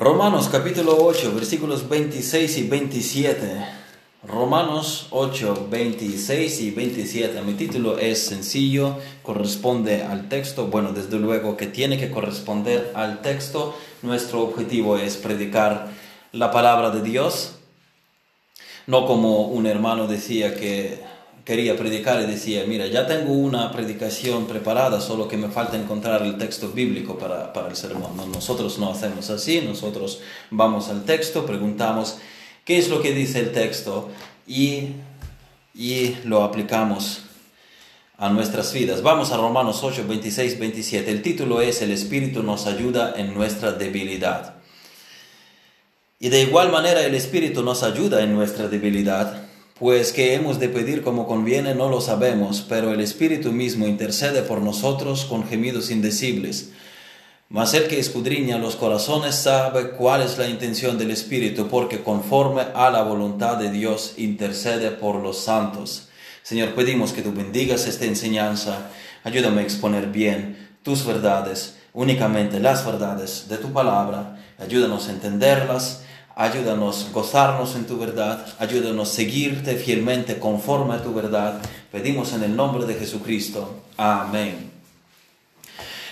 Romanos capítulo 8, versículos 26 y 27. Romanos 8, 26 y 27. Mi título es sencillo, corresponde al texto. Bueno, desde luego que tiene que corresponder al texto. Nuestro objetivo es predicar la palabra de Dios. No como un hermano decía que quería predicar y decía, mira, ya tengo una predicación preparada, solo que me falta encontrar el texto bíblico para, para el sermón. nosotros no hacemos así, nosotros vamos al texto, preguntamos qué es lo que dice el texto y, y lo aplicamos a nuestras vidas. Vamos a Romanos 8, 26, 27. El título es El Espíritu nos ayuda en nuestra debilidad. Y de igual manera el Espíritu nos ayuda en nuestra debilidad pues que hemos de pedir como conviene no lo sabemos, pero el Espíritu mismo intercede por nosotros con gemidos indecibles. Mas el que escudriña los corazones sabe cuál es la intención del Espíritu, porque conforme a la voluntad de Dios intercede por los santos. Señor, pedimos que tú bendigas esta enseñanza, ayúdame a exponer bien tus verdades, únicamente las verdades de tu palabra, ayúdanos a entenderlas Ayúdanos a gozarnos en tu verdad. Ayúdanos a seguirte fielmente conforme a tu verdad. Pedimos en el nombre de Jesucristo. Amén.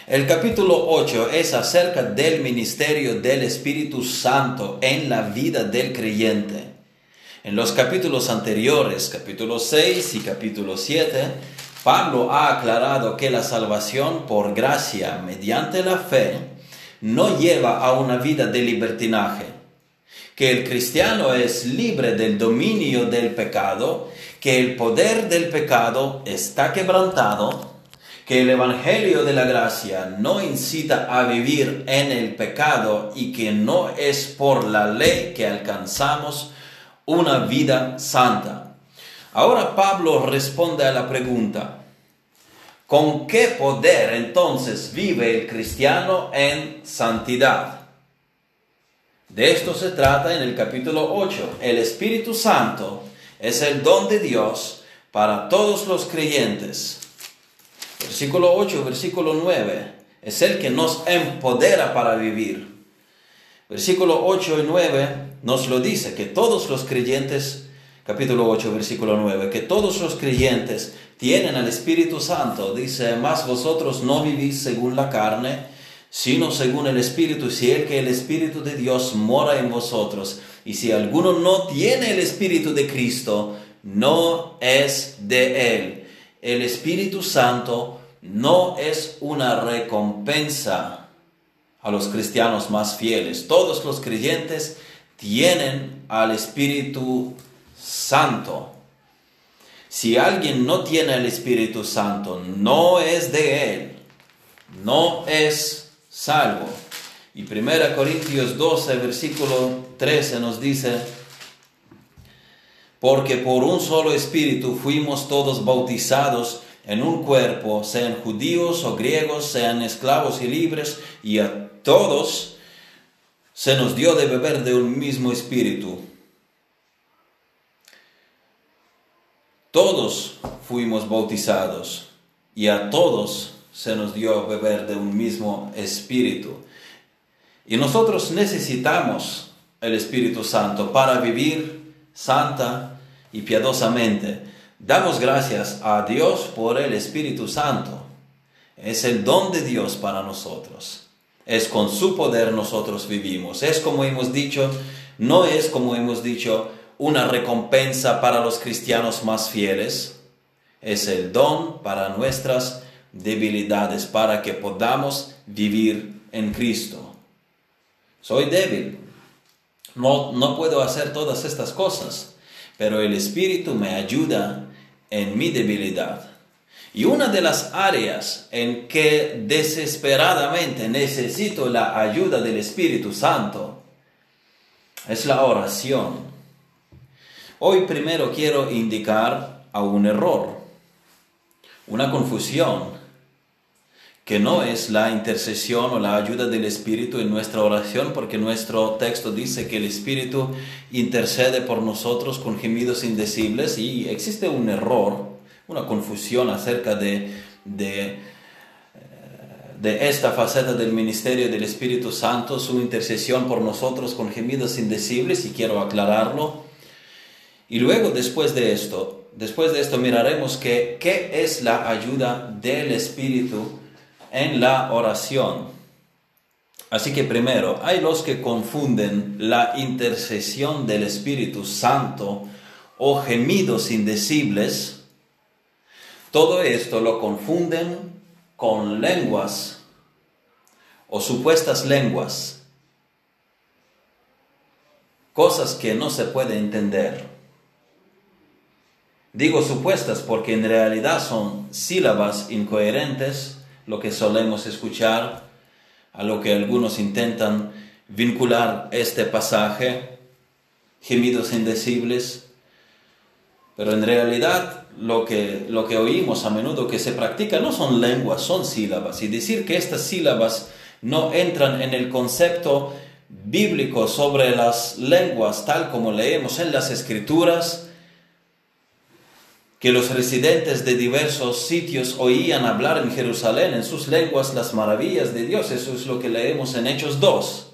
El capítulo 8 es acerca del ministerio del Espíritu Santo en la vida del creyente. En los capítulos anteriores, capítulo 6 y capítulo 7, Pablo ha aclarado que la salvación por gracia mediante la fe no lleva a una vida de libertinaje que el cristiano es libre del dominio del pecado, que el poder del pecado está quebrantado, que el Evangelio de la Gracia no incita a vivir en el pecado y que no es por la ley que alcanzamos una vida santa. Ahora Pablo responde a la pregunta, ¿con qué poder entonces vive el cristiano en santidad? De esto se trata en el capítulo 8. El Espíritu Santo es el don de Dios para todos los creyentes. Versículo 8, versículo 9. Es el que nos empodera para vivir. Versículo 8 y 9 nos lo dice, que todos los creyentes, capítulo 8, versículo 9, que todos los creyentes tienen al Espíritu Santo. Dice, más vosotros no vivís según la carne, sino según el Espíritu, si el que el Espíritu de Dios mora en vosotros. Y si alguno no tiene el Espíritu de Cristo, no es de él. El Espíritu Santo no es una recompensa a los cristianos más fieles. Todos los creyentes tienen al Espíritu Santo. Si alguien no tiene el Espíritu Santo, no es de él, no es salvo. Y 1 Corintios 12, versículo 13 nos dice, porque por un solo espíritu fuimos todos bautizados en un cuerpo, sean judíos o griegos, sean esclavos y libres, y a todos se nos dio de beber de un mismo espíritu. Todos fuimos bautizados y a todos se nos dio a beber de un mismo espíritu. Y nosotros necesitamos el Espíritu Santo para vivir santa y piadosamente. Damos gracias a Dios por el Espíritu Santo. Es el don de Dios para nosotros. Es con su poder nosotros vivimos. Es como hemos dicho, no es como hemos dicho una recompensa para los cristianos más fieles. Es el don para nuestras debilidades para que podamos vivir en Cristo. Soy débil, no, no puedo hacer todas estas cosas, pero el Espíritu me ayuda en mi debilidad. Y una de las áreas en que desesperadamente necesito la ayuda del Espíritu Santo es la oración. Hoy primero quiero indicar a un error, una confusión que no es la intercesión o la ayuda del Espíritu en nuestra oración, porque nuestro texto dice que el Espíritu intercede por nosotros con gemidos indecibles y existe un error, una confusión acerca de, de, de esta faceta del ministerio del Espíritu Santo, su intercesión por nosotros con gemidos indecibles, y quiero aclararlo. Y luego, después de esto, después de esto miraremos que, qué es la ayuda del Espíritu en la oración. Así que primero, hay los que confunden la intercesión del Espíritu Santo o gemidos indecibles. Todo esto lo confunden con lenguas o supuestas lenguas, cosas que no se puede entender. Digo supuestas porque en realidad son sílabas incoherentes, lo que solemos escuchar, a lo que algunos intentan vincular este pasaje, gemidos indecibles, pero en realidad lo que, lo que oímos a menudo que se practica no son lenguas, son sílabas. Y decir que estas sílabas no entran en el concepto bíblico sobre las lenguas, tal como leemos en las escrituras, que los residentes de diversos sitios oían hablar en Jerusalén en sus lenguas las maravillas de Dios. Eso es lo que leemos en Hechos 2.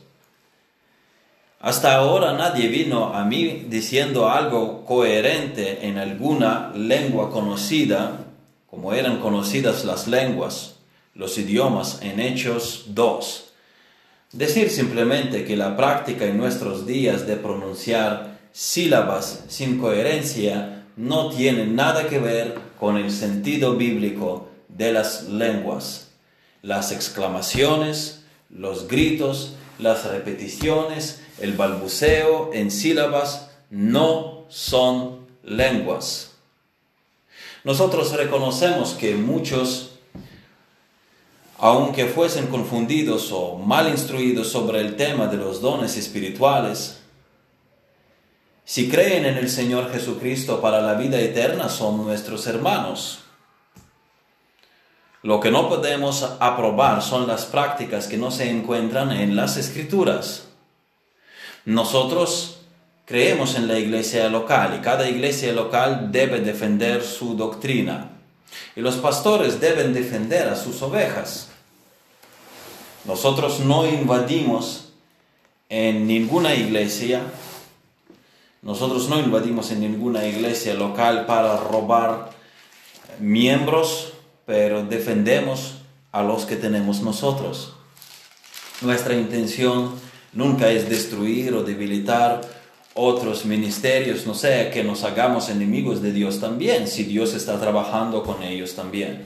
Hasta ahora nadie vino a mí diciendo algo coherente en alguna lengua conocida, como eran conocidas las lenguas, los idiomas en Hechos 2. Decir simplemente que la práctica en nuestros días de pronunciar sílabas sin coherencia no tiene nada que ver con el sentido bíblico de las lenguas. Las exclamaciones, los gritos, las repeticiones, el balbuceo en sílabas no son lenguas. Nosotros reconocemos que muchos, aunque fuesen confundidos o mal instruidos sobre el tema de los dones espirituales, si creen en el Señor Jesucristo para la vida eterna, son nuestros hermanos. Lo que no podemos aprobar son las prácticas que no se encuentran en las escrituras. Nosotros creemos en la iglesia local y cada iglesia local debe defender su doctrina. Y los pastores deben defender a sus ovejas. Nosotros no invadimos en ninguna iglesia, nosotros no invadimos en ninguna iglesia local para robar miembros, pero defendemos a los que tenemos nosotros. Nuestra intención Nunca es destruir o debilitar otros ministerios, no sea que nos hagamos enemigos de Dios también, si Dios está trabajando con ellos también.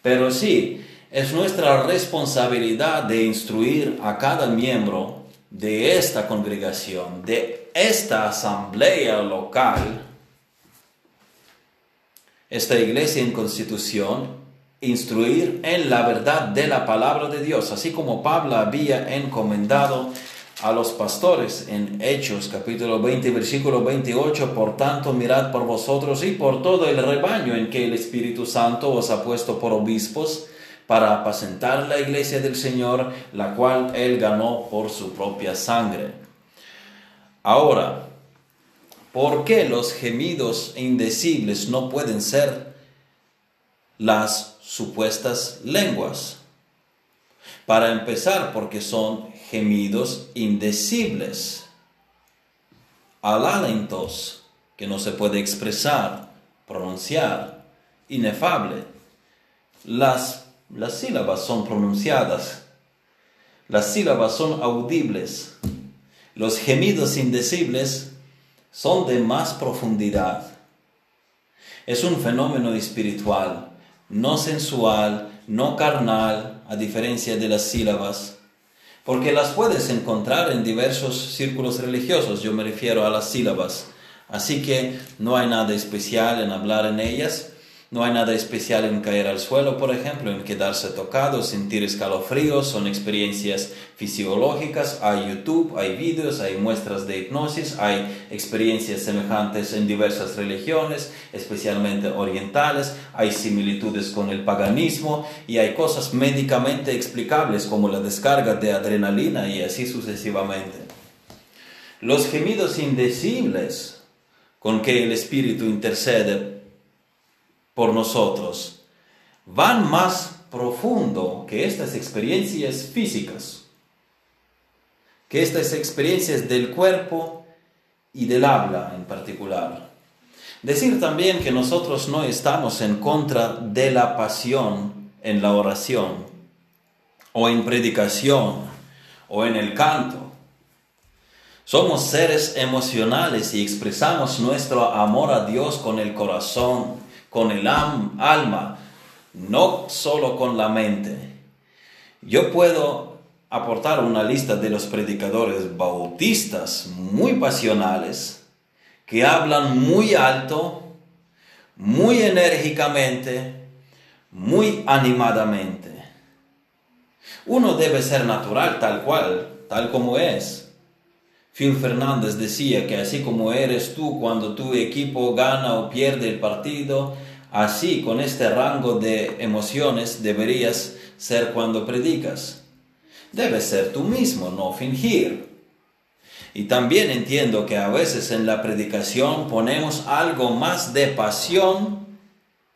Pero sí, es nuestra responsabilidad de instruir a cada miembro de esta congregación, de esta asamblea local, esta iglesia en constitución, instruir en la verdad de la palabra de Dios, así como Pablo había encomendado a los pastores en Hechos capítulo 20 versículo 28, por tanto mirad por vosotros y por todo el rebaño en que el Espíritu Santo os ha puesto por obispos para apacentar la iglesia del Señor, la cual él ganó por su propia sangre. Ahora, ¿por qué los gemidos indecibles no pueden ser las supuestas lenguas? Para empezar, porque son gemidos indecibles, alálentos que no se puede expresar, pronunciar, inefable. Las, las sílabas son pronunciadas, las sílabas son audibles, los gemidos indecibles son de más profundidad. Es un fenómeno espiritual, no sensual, no carnal, a diferencia de las sílabas porque las puedes encontrar en diversos círculos religiosos, yo me refiero a las sílabas. Así que no hay nada especial en hablar en ellas, no hay nada especial en caer al suelo, por ejemplo, en quedarse tocado, sentir escalofríos, son experiencias fisiológicas, hay YouTube, hay vídeos, hay muestras de hipnosis, hay experiencias semejantes en diversas religiones, especialmente orientales, hay similitudes con el paganismo y hay cosas médicamente explicables como la descarga de adrenalina y así sucesivamente. Los gemidos indecibles con que el Espíritu intercede por nosotros van más profundo que estas experiencias físicas, que estas experiencias del cuerpo y del habla en particular. Decir también que nosotros no estamos en contra de la pasión en la oración, o en predicación, o en el canto. Somos seres emocionales y expresamos nuestro amor a Dios con el corazón, con el alma, no solo con la mente. Yo puedo aportar una lista de los predicadores bautistas muy pasionales que hablan muy alto, muy enérgicamente, muy animadamente. Uno debe ser natural tal cual, tal como es. Phil Fernández decía que así como eres tú cuando tu equipo gana o pierde el partido, así con este rango de emociones deberías ser cuando predicas. Debes ser tú mismo, no fingir. Y también entiendo que a veces en la predicación ponemos algo más de pasión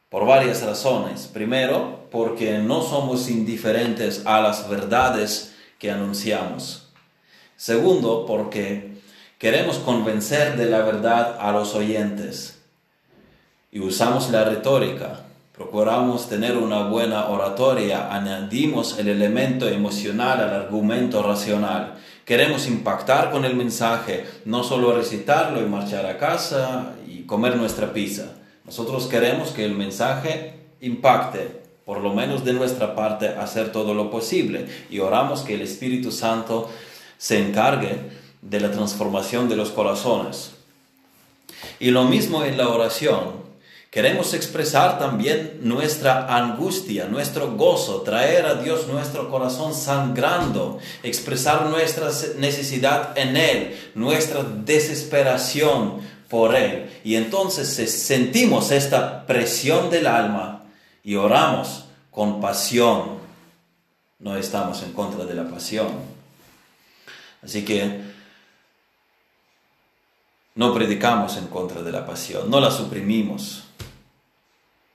por varias razones. Primero, porque no somos indiferentes a las verdades que anunciamos. Segundo, porque queremos convencer de la verdad a los oyentes. Y usamos la retórica. Procuramos tener una buena oratoria, añadimos el elemento emocional al argumento racional. Queremos impactar con el mensaje, no solo recitarlo y marchar a casa y comer nuestra pizza. Nosotros queremos que el mensaje impacte, por lo menos de nuestra parte, hacer todo lo posible. Y oramos que el Espíritu Santo se encargue de la transformación de los corazones. Y lo mismo en la oración. Queremos expresar también nuestra angustia, nuestro gozo, traer a Dios nuestro corazón sangrando, expresar nuestra necesidad en Él, nuestra desesperación, por Él. Y entonces sentimos esta presión del alma y oramos con pasión. No estamos en contra de la pasión. Así que no predicamos en contra de la pasión, no la suprimimos.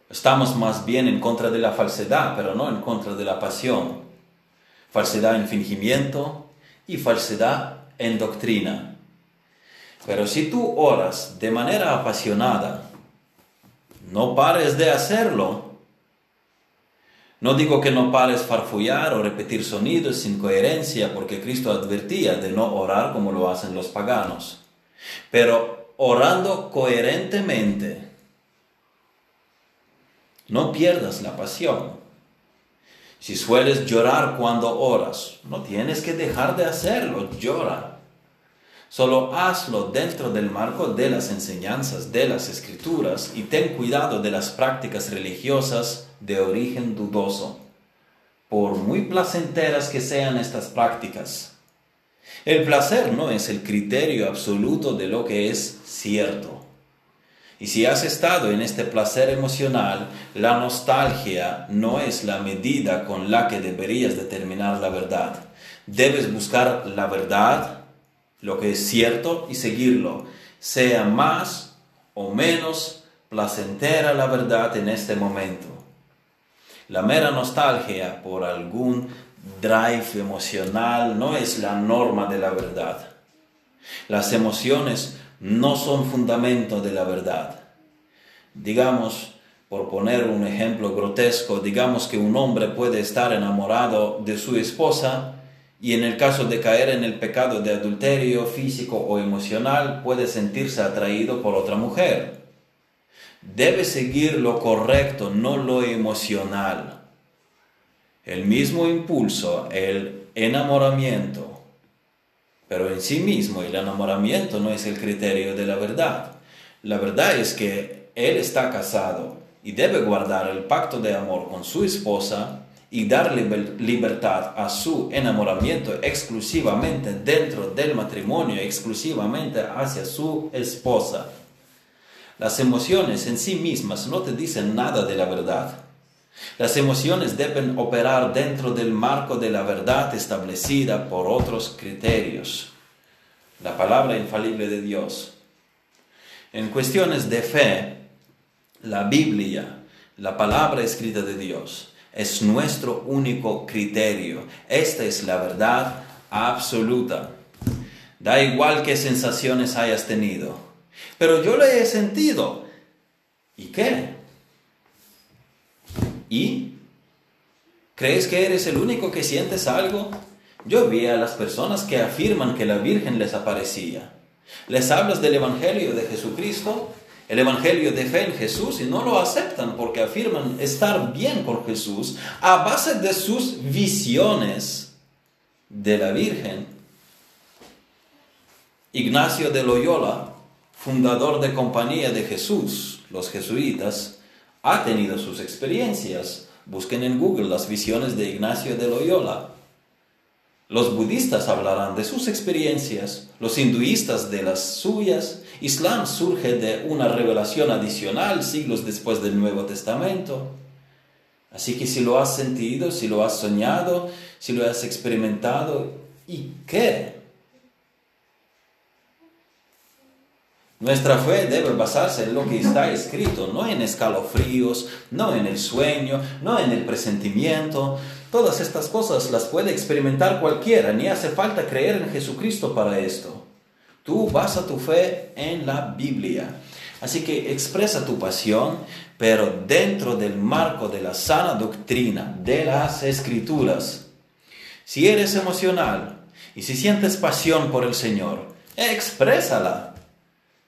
Estamos más bien en contra de la falsedad, pero no en contra de la pasión. Falsedad en fingimiento y falsedad en doctrina. Pero si tú oras de manera apasionada, no pares de hacerlo. No digo que no pares farfullar o repetir sonidos sin coherencia, porque Cristo advertía de no orar como lo hacen los paganos. Pero orando coherentemente, no pierdas la pasión. Si sueles llorar cuando oras, no tienes que dejar de hacerlo, llora. Solo hazlo dentro del marco de las enseñanzas de las escrituras y ten cuidado de las prácticas religiosas de origen dudoso, por muy placenteras que sean estas prácticas. El placer no es el criterio absoluto de lo que es cierto. Y si has estado en este placer emocional, la nostalgia no es la medida con la que deberías determinar la verdad. Debes buscar la verdad lo que es cierto y seguirlo, sea más o menos placentera la verdad en este momento. La mera nostalgia por algún drive emocional no es la norma de la verdad. Las emociones no son fundamento de la verdad. Digamos, por poner un ejemplo grotesco, digamos que un hombre puede estar enamorado de su esposa y en el caso de caer en el pecado de adulterio físico o emocional, puede sentirse atraído por otra mujer. Debe seguir lo correcto, no lo emocional. El mismo impulso, el enamoramiento, pero en sí mismo el enamoramiento no es el criterio de la verdad. La verdad es que él está casado y debe guardar el pacto de amor con su esposa y darle libertad a su enamoramiento exclusivamente dentro del matrimonio, exclusivamente hacia su esposa. Las emociones en sí mismas no te dicen nada de la verdad. Las emociones deben operar dentro del marco de la verdad establecida por otros criterios. La palabra infalible de Dios. En cuestiones de fe, la Biblia, la palabra escrita de Dios, es nuestro único criterio. Esta es la verdad absoluta. Da igual qué sensaciones hayas tenido. Pero yo le he sentido. ¿Y qué? ¿Y? ¿Crees que eres el único que sientes algo? Yo vi a las personas que afirman que la Virgen les aparecía. Les hablas del Evangelio de Jesucristo, el Evangelio de fe en Jesús y no lo aceptan porque afirman estar bien con Jesús a base de sus visiones de la Virgen. Ignacio de Loyola, fundador de Compañía de Jesús, los jesuitas, ha tenido sus experiencias. Busquen en Google las visiones de Ignacio de Loyola. Los budistas hablarán de sus experiencias, los hinduistas de las suyas. Islam surge de una revelación adicional siglos después del Nuevo Testamento. Así que si lo has sentido, si lo has soñado, si lo has experimentado, ¿y qué? Nuestra fe debe basarse en lo que está escrito, no en escalofríos, no en el sueño, no en el presentimiento. Todas estas cosas las puede experimentar cualquiera, ni hace falta creer en Jesucristo para esto. Tú basa tu fe en la Biblia. Así que expresa tu pasión, pero dentro del marco de la sana doctrina de las escrituras. Si eres emocional y si sientes pasión por el Señor, exprésala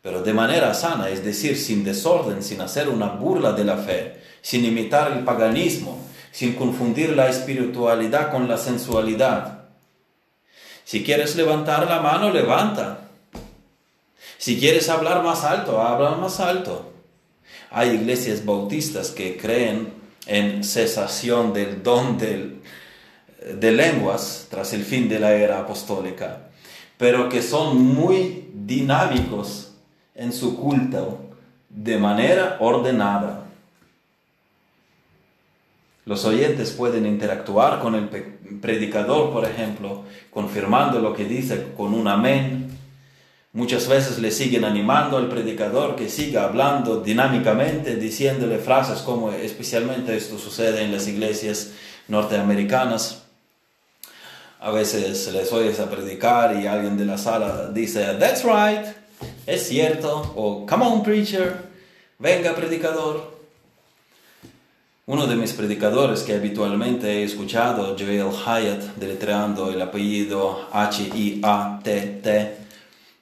pero de manera sana, es decir, sin desorden, sin hacer una burla de la fe, sin imitar el paganismo, sin confundir la espiritualidad con la sensualidad. Si quieres levantar la mano, levanta. Si quieres hablar más alto, habla más alto. Hay iglesias bautistas que creen en cesación del don de lenguas tras el fin de la era apostólica, pero que son muy dinámicos en su culto de manera ordenada. Los oyentes pueden interactuar con el predicador, por ejemplo, confirmando lo que dice con un amén. Muchas veces le siguen animando al predicador que siga hablando dinámicamente, diciéndole frases como especialmente esto sucede en las iglesias norteamericanas. A veces les oyes a predicar y alguien de la sala dice, That's right, es cierto, o come on preacher, venga predicador. Uno de mis predicadores que habitualmente he escuchado, Joel Hyatt, deletreando el apellido H-I-A-T-T,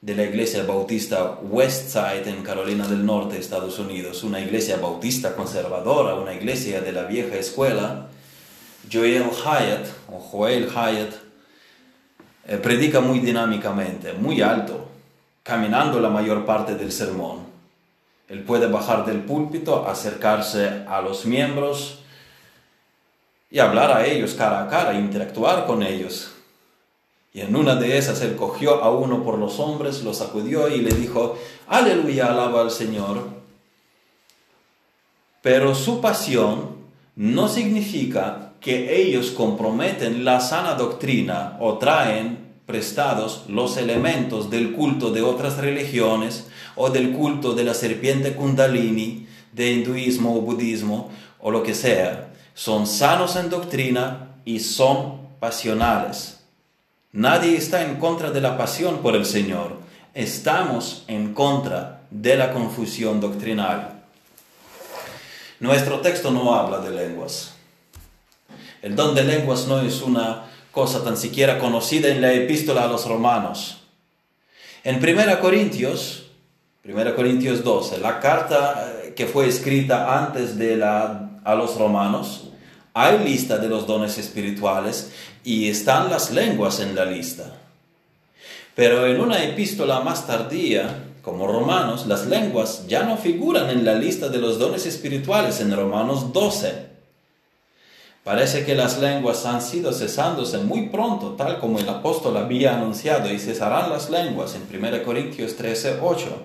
de la iglesia bautista Westside en Carolina del Norte, Estados Unidos, una iglesia bautista conservadora, una iglesia de la vieja escuela, Joel Hyatt, o Joel Hyatt, eh, predica muy dinámicamente, muy alto, caminando la mayor parte del sermón. Él puede bajar del púlpito, acercarse a los miembros y hablar a ellos cara a cara, interactuar con ellos. Y en una de esas él cogió a uno por los hombres, lo sacudió y le dijo, aleluya, alaba al Señor. Pero su pasión no significa que ellos comprometen la sana doctrina o traen prestados los elementos del culto de otras religiones o del culto de la serpiente kundalini, de hinduismo o budismo o lo que sea. Son sanos en doctrina y son pasionales. Nadie está en contra de la pasión por el Señor. Estamos en contra de la confusión doctrinal. Nuestro texto no habla de lenguas. El don de lenguas no es una cosa tan siquiera conocida en la epístola a los romanos. En 1 Corintios, 1 Corintios 12, la carta eh, que fue escrita antes de la a los romanos, hay lista de los dones espirituales y están las lenguas en la lista. Pero en una epístola más tardía, como Romanos, las lenguas ya no figuran en la lista de los dones espirituales en Romanos 12. Parece que las lenguas han sido cesándose muy pronto, tal como el apóstol había anunciado, y cesarán las lenguas en 1 Corintios 13, 8.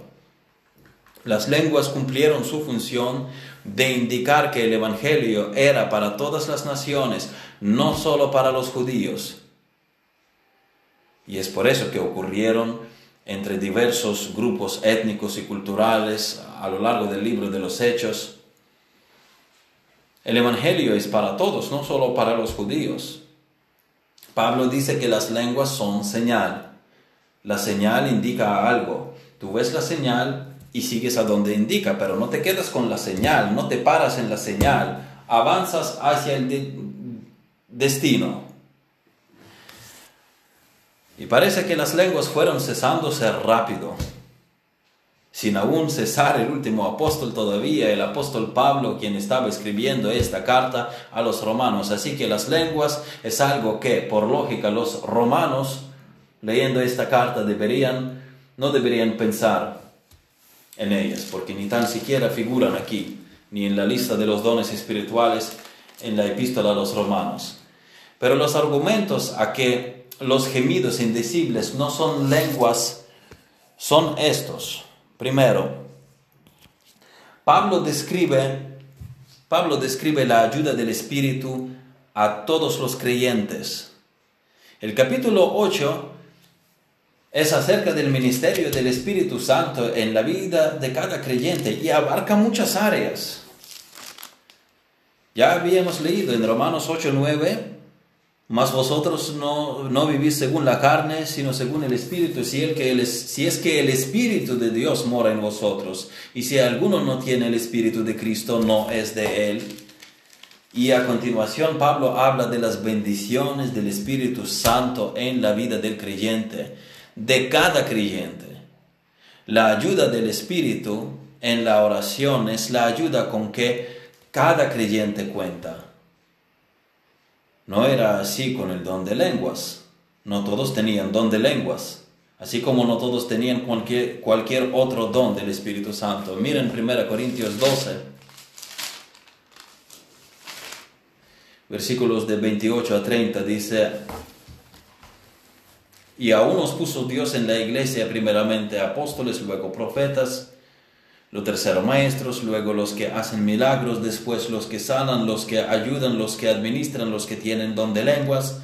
Las lenguas cumplieron su función de indicar que el Evangelio era para todas las naciones, no solo para los judíos. Y es por eso que ocurrieron entre diversos grupos étnicos y culturales a lo largo del libro de los Hechos El Evangelio es para todos, no solo para los judíos. Pablo dice que las lenguas son señal. La señal indica algo. Tú ves la señal y sigues a donde indica, pero no te quedas con la señal, no te paras en la señal, avanzas hacia el destino. Y parece que las lenguas fueron cesándose rápido, sin aún cesar el último apóstol todavía, el apóstol Pablo, quien estaba escribiendo esta carta a los romanos. Así que las lenguas es algo que, por lógica, los romanos, leyendo esta carta, deberían, no deberían pensar en ellas, porque ni tan siquiera figuran aquí, ni en la lista de los dones espirituales en la epístola a los romanos. Pero los argumentos a que los gemidos indecibles no son lenguas son estos. Primero, Pablo describe, Pablo describe la ayuda del Espíritu a todos los creyentes. El capítulo 8 es acerca del ministerio del Espíritu Santo en la vida de cada creyente y abarca muchas áreas. Ya habíamos leído en Romanos 8, 9 mas vosotros no, no, vivís según la carne, sino según el Espíritu, si, el que si es que el Espíritu de Dios mora en vosotros. Y si alguno no tiene el Espíritu de Cristo, no es de Él. Y a continuación Pablo habla de las bendiciones del Espíritu Santo en la vida del creyente, de cada creyente. La ayuda del Espíritu en la oración es la ayuda con que cada creyente cuenta. No era así con el don de lenguas. No todos tenían don de lenguas, así como no todos tenían cualquier, cualquier otro don del Espíritu Santo. Miren 1 Corintios 12, versículos de 28 a 30, dice, y aún nos puso Dios en la iglesia primeramente apóstoles, luego profetas, lo tercero, maestros, luego los que hacen milagros, después los que sanan, los que ayudan, los que administran, los que tienen don de lenguas.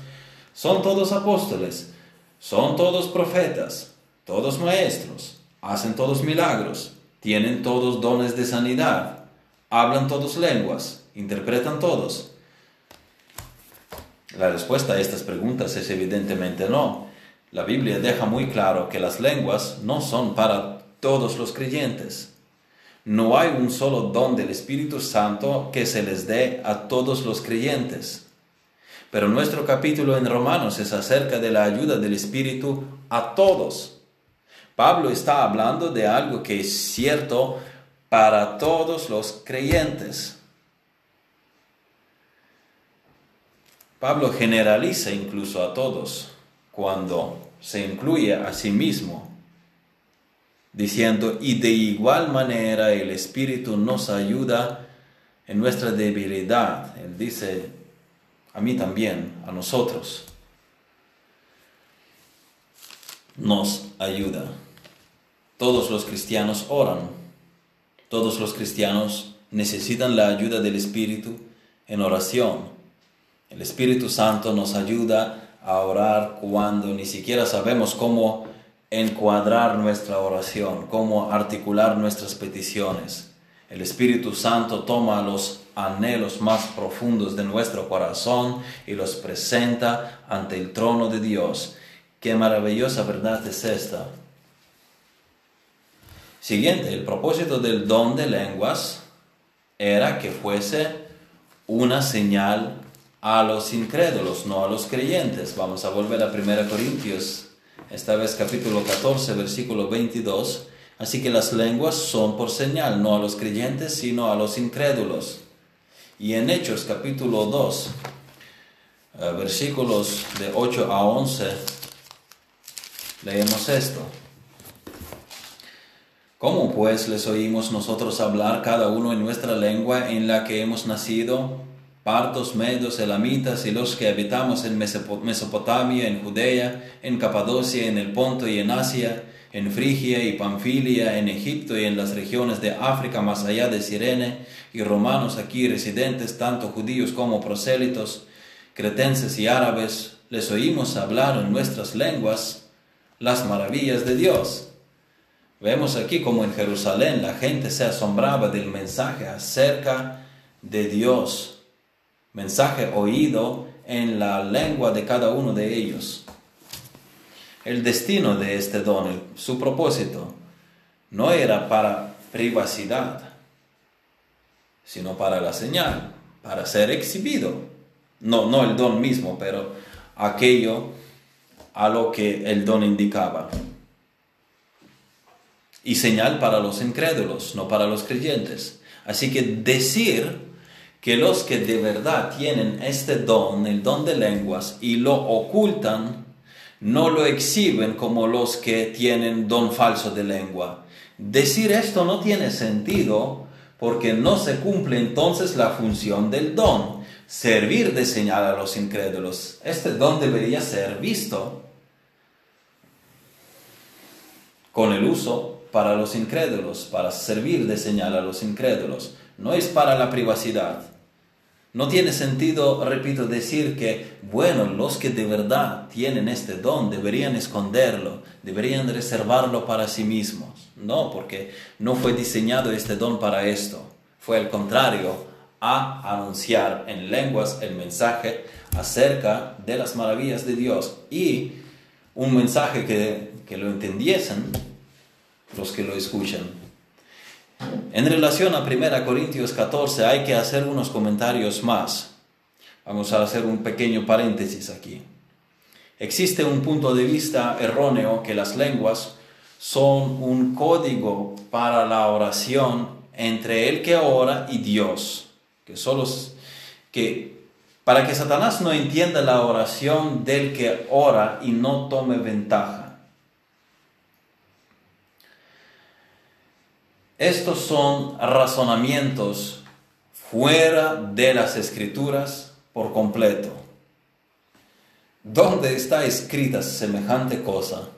Son todos apóstoles, son todos profetas, todos maestros, hacen todos milagros, tienen todos dones de sanidad, hablan todos lenguas, interpretan todos. La respuesta a estas preguntas es evidentemente no. La Biblia deja muy claro que las lenguas no son para todos los creyentes. No hay un solo don del Espíritu Santo que se les dé a todos los creyentes. Pero nuestro capítulo en Romanos es acerca de la ayuda del Espíritu a todos. Pablo está hablando de algo que es cierto para todos los creyentes. Pablo generaliza incluso a todos cuando se incluye a sí mismo diciendo, y de igual manera el Espíritu nos ayuda en nuestra debilidad. Él dice, a mí también, a nosotros. Nos ayuda. Todos los cristianos oran. Todos los cristianos necesitan la ayuda del Espíritu en oración. El Espíritu Santo nos ayuda a orar cuando ni siquiera sabemos cómo encuadrar nuestra oración, cómo articular nuestras peticiones. El Espíritu Santo toma los anhelos más profundos de nuestro corazón y los presenta ante el trono de Dios. Qué maravillosa verdad es esta. Siguiente, el propósito del don de lenguas era que fuese una señal a los incrédulos, no a los creyentes. Vamos a volver a 1 Corintios esta vez capítulo 14, versículo 22. Así que las lenguas son por señal, no a los creyentes, sino a los incrédulos. Y en Hechos capítulo 2, eh, versículos de 8 a 11, leemos esto. ¿Cómo pues les oímos nosotros hablar cada uno en nuestra lengua en la que hemos nacido? Partos, medos, elamitas y los que habitamos en Mesopotamia, en Judea, en Capadocia, en el Ponto y en Asia, en Frigia y Panfilia, en Egipto y en las regiones de África más allá de Sirene, y romanos aquí residentes, tanto judíos como prosélitos, cretenses y árabes, les oímos hablar en nuestras lenguas las maravillas de Dios. Vemos aquí como en Jerusalén la gente se asombraba del mensaje acerca de Dios, mensaje oído en la lengua de cada uno de ellos. El destino de este don, su propósito, no era para privacidad, sino para la señal, para ser exhibido. No, no el don mismo, pero aquello a lo que el don indicaba. Y señal para los incrédulos, no para los creyentes. Así que decir que los que de verdad tienen este don, el don de lenguas, y lo ocultan, no lo exhiben como los que tienen don falso de lengua. Decir esto no tiene sentido porque no se cumple entonces la función del don, servir de señal a los incrédulos. Este don debería ser visto con el uso para los incrédulos, para servir de señal a los incrédulos. No es para la privacidad. No tiene sentido, repito, decir que, bueno, los que de verdad tienen este don deberían esconderlo, deberían reservarlo para sí mismos. No, porque no fue diseñado este don para esto. Fue al contrario, a anunciar en lenguas el mensaje acerca de las maravillas de Dios y un mensaje que, que lo entendiesen los que lo escuchan. En relación a 1 Corintios 14 hay que hacer unos comentarios más. Vamos a hacer un pequeño paréntesis aquí. Existe un punto de vista erróneo que las lenguas son un código para la oración entre el que ora y Dios, que solo que para que Satanás no entienda la oración del que ora y no tome ventaja. Estos son razonamientos fuera de las escrituras por completo. ¿Dónde está escrita semejante cosa?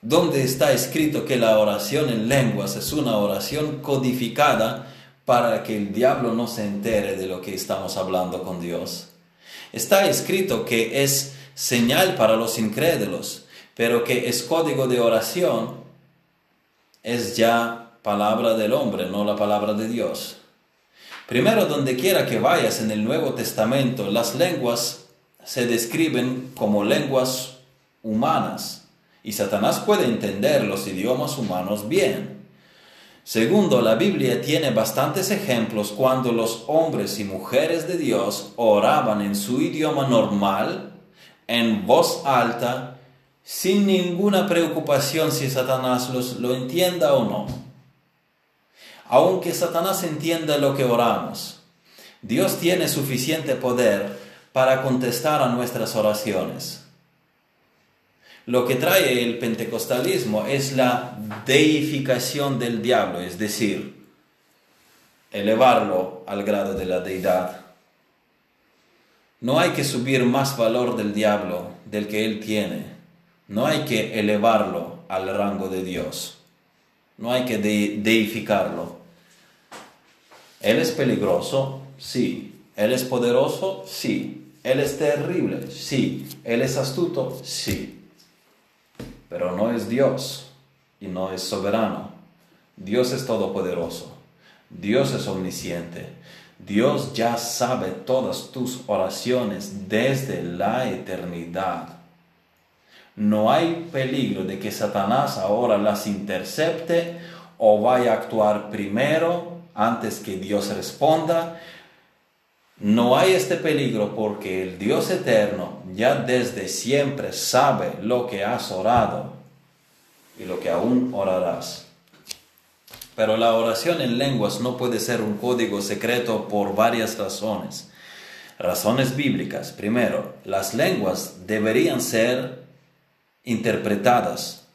¿Dónde está escrito que la oración en lenguas es una oración codificada para que el diablo no se entere de lo que estamos hablando con Dios? Está escrito que es señal para los incrédulos, pero que es código de oración, es ya palabra del hombre, no la palabra de Dios. Primero, donde quiera que vayas en el Nuevo Testamento, las lenguas se describen como lenguas humanas y Satanás puede entender los idiomas humanos bien. Segundo, la Biblia tiene bastantes ejemplos cuando los hombres y mujeres de Dios oraban en su idioma normal, en voz alta, sin ninguna preocupación si Satanás los, lo entienda o no aunque Satanás entienda lo que oramos. Dios tiene suficiente poder para contestar a nuestras oraciones. Lo que trae el pentecostalismo es la deificación del diablo, es decir, elevarlo al grado de la deidad. No hay que subir más valor del diablo del que él tiene. No hay que elevarlo al rango de Dios. No hay que deificarlo. Él es peligroso, sí. Él es poderoso, sí. Él es terrible, sí. Él es astuto, sí. Pero no es Dios y no es soberano. Dios es todopoderoso. Dios es omnisciente. Dios ya sabe todas tus oraciones desde la eternidad. No hay peligro de que Satanás ahora las intercepte o vaya a actuar primero antes que Dios responda. No hay este peligro porque el Dios eterno ya desde siempre sabe lo que has orado y lo que aún orarás. Pero la oración en lenguas no puede ser un código secreto por varias razones. Razones bíblicas. Primero, las lenguas deberían ser interpretadas.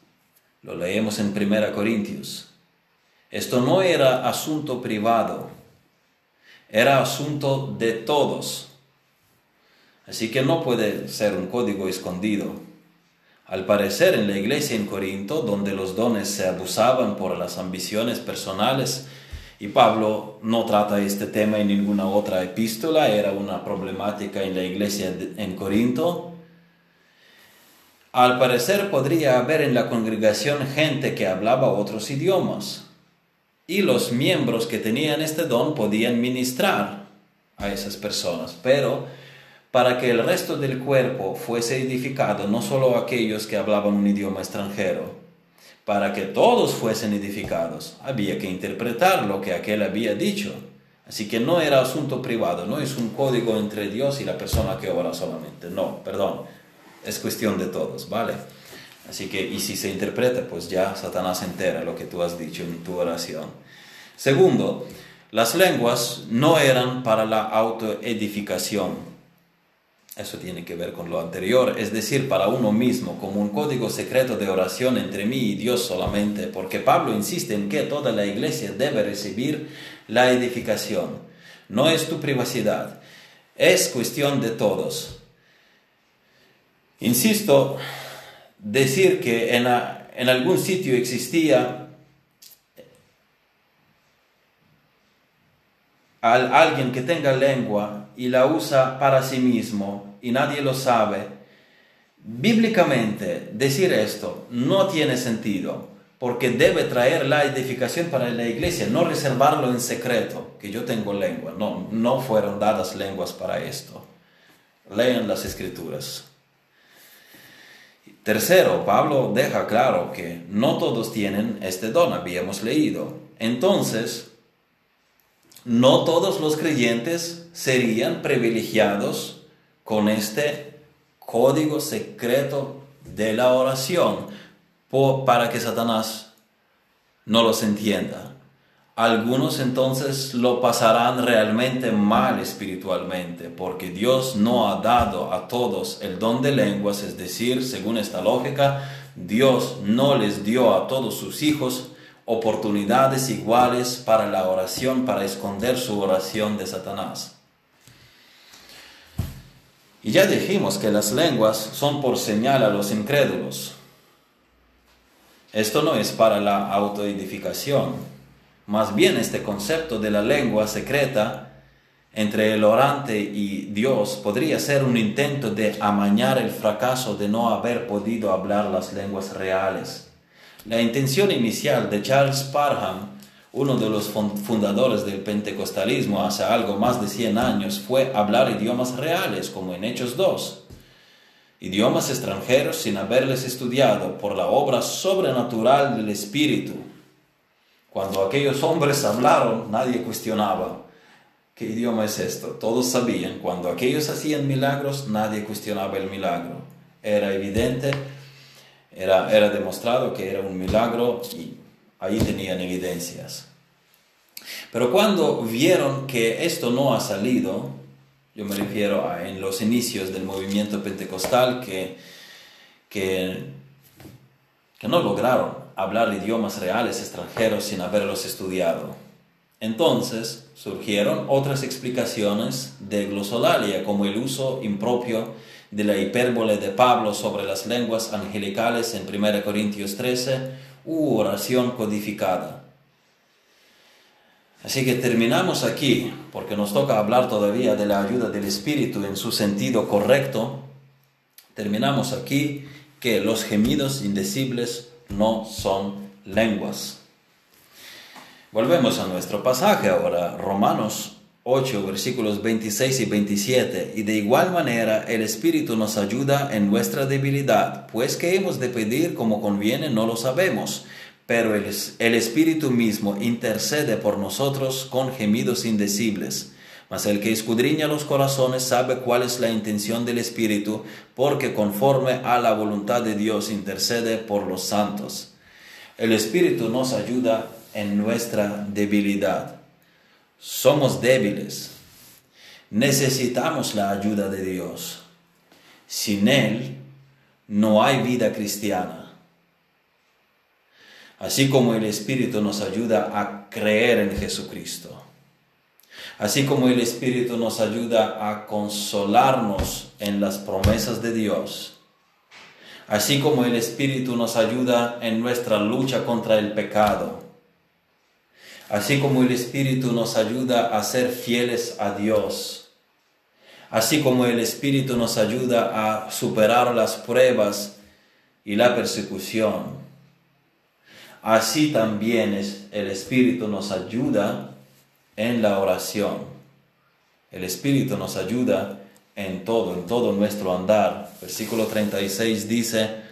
Lo leemos en 1 Corintios. Esto no era asunto privado, era asunto de todos. Así que no puede ser un código escondido. Al parecer en la iglesia en Corinto, donde los dones se abusaban por las ambiciones personales, y Pablo no trata este tema en ninguna otra epístola, era una problemática en la iglesia en Corinto. Al parecer podría haber en la congregación gente que hablaba otros idiomas y los miembros que tenían este don podían ministrar a esas personas, pero para que el resto del cuerpo fuese edificado, no solo aquellos que hablaban un idioma extranjero, para que todos fuesen edificados, había que interpretar lo que aquel había dicho. Así que no era asunto privado, no es un código entre Dios y la persona que ora solamente, no, perdón, es cuestión de todos, ¿vale? Así que, y si se interpreta, pues ya Satanás entera lo que tú has dicho en tu oración. Segundo, las lenguas no eran para la autoedificación. Eso tiene que ver con lo anterior, es decir, para uno mismo, como un código secreto de oración entre mí y Dios solamente, porque Pablo insiste en que toda la iglesia debe recibir la edificación. No es tu privacidad, es cuestión de todos. Insisto, decir que en, en algún sitio existía alguien que tenga lengua y la usa para sí mismo y nadie lo sabe, bíblicamente decir esto no tiene sentido porque debe traer la edificación para la iglesia, no reservarlo en secreto, que yo tengo lengua. No, no fueron dadas lenguas para esto. Lean las escrituras. Tercero, Pablo deja claro que no todos tienen este don, habíamos leído. Entonces, no todos los creyentes serían privilegiados con este código secreto de la oración para que Satanás no los entienda. Algunos entonces lo pasarán realmente mal espiritualmente, porque Dios no ha dado a todos el don de lenguas, es decir, según esta lógica, Dios no les dio a todos sus hijos oportunidades iguales para la oración, para esconder su oración de Satanás. Y ya dijimos que las lenguas son por señal a los incrédulos. Esto no es para la autoedificación. Más bien este concepto de la lengua secreta entre el orante y Dios podría ser un intento de amañar el fracaso de no haber podido hablar las lenguas reales la intención inicial de Charles Parham, uno de los fundadores del pentecostalismo hace algo más de 100 años, fue hablar idiomas reales, como en Hechos 2. Idiomas extranjeros sin haberles estudiado por la obra sobrenatural del Espíritu. Cuando aquellos hombres hablaron, nadie cuestionaba. ¿Qué idioma es esto? Todos sabían. Cuando aquellos hacían milagros, nadie cuestionaba el milagro. Era evidente era, era demostrado que era un milagro y ahí tenían evidencias. Pero cuando vieron que esto no ha salido, yo me refiero a en los inicios del movimiento pentecostal que, que, que no lograron hablar idiomas reales extranjeros sin haberlos estudiado. Entonces surgieron otras explicaciones de glosolalia, como el uso impropio de la hipérbole de Pablo sobre las lenguas angelicales en 1 Corintios 13 u oración codificada. Así que terminamos aquí, porque nos toca hablar todavía de la ayuda del Espíritu en su sentido correcto. Terminamos aquí que los gemidos indecibles no son lenguas. Volvemos a nuestro pasaje ahora, Romanos 8, versículos 26 y 27. Y de igual manera el Espíritu nos ayuda en nuestra debilidad, pues que hemos de pedir como conviene no lo sabemos, pero el, el Espíritu mismo intercede por nosotros con gemidos indecibles. Mas el que escudriña los corazones sabe cuál es la intención del Espíritu, porque conforme a la voluntad de Dios intercede por los santos. El Espíritu nos ayuda en nuestra debilidad. Somos débiles. Necesitamos la ayuda de Dios. Sin Él no hay vida cristiana. Así como el Espíritu nos ayuda a creer en Jesucristo. Así como el Espíritu nos ayuda a consolarnos en las promesas de Dios. Así como el Espíritu nos ayuda en nuestra lucha contra el pecado así como el Espíritu nos ayuda a ser fieles a Dios, así como el Espíritu nos ayuda a superar las pruebas y la persecución, así también el Espíritu nos ayuda en la oración. El Espíritu nos ayuda en todo, en todo nuestro andar. Versículo 36 dice,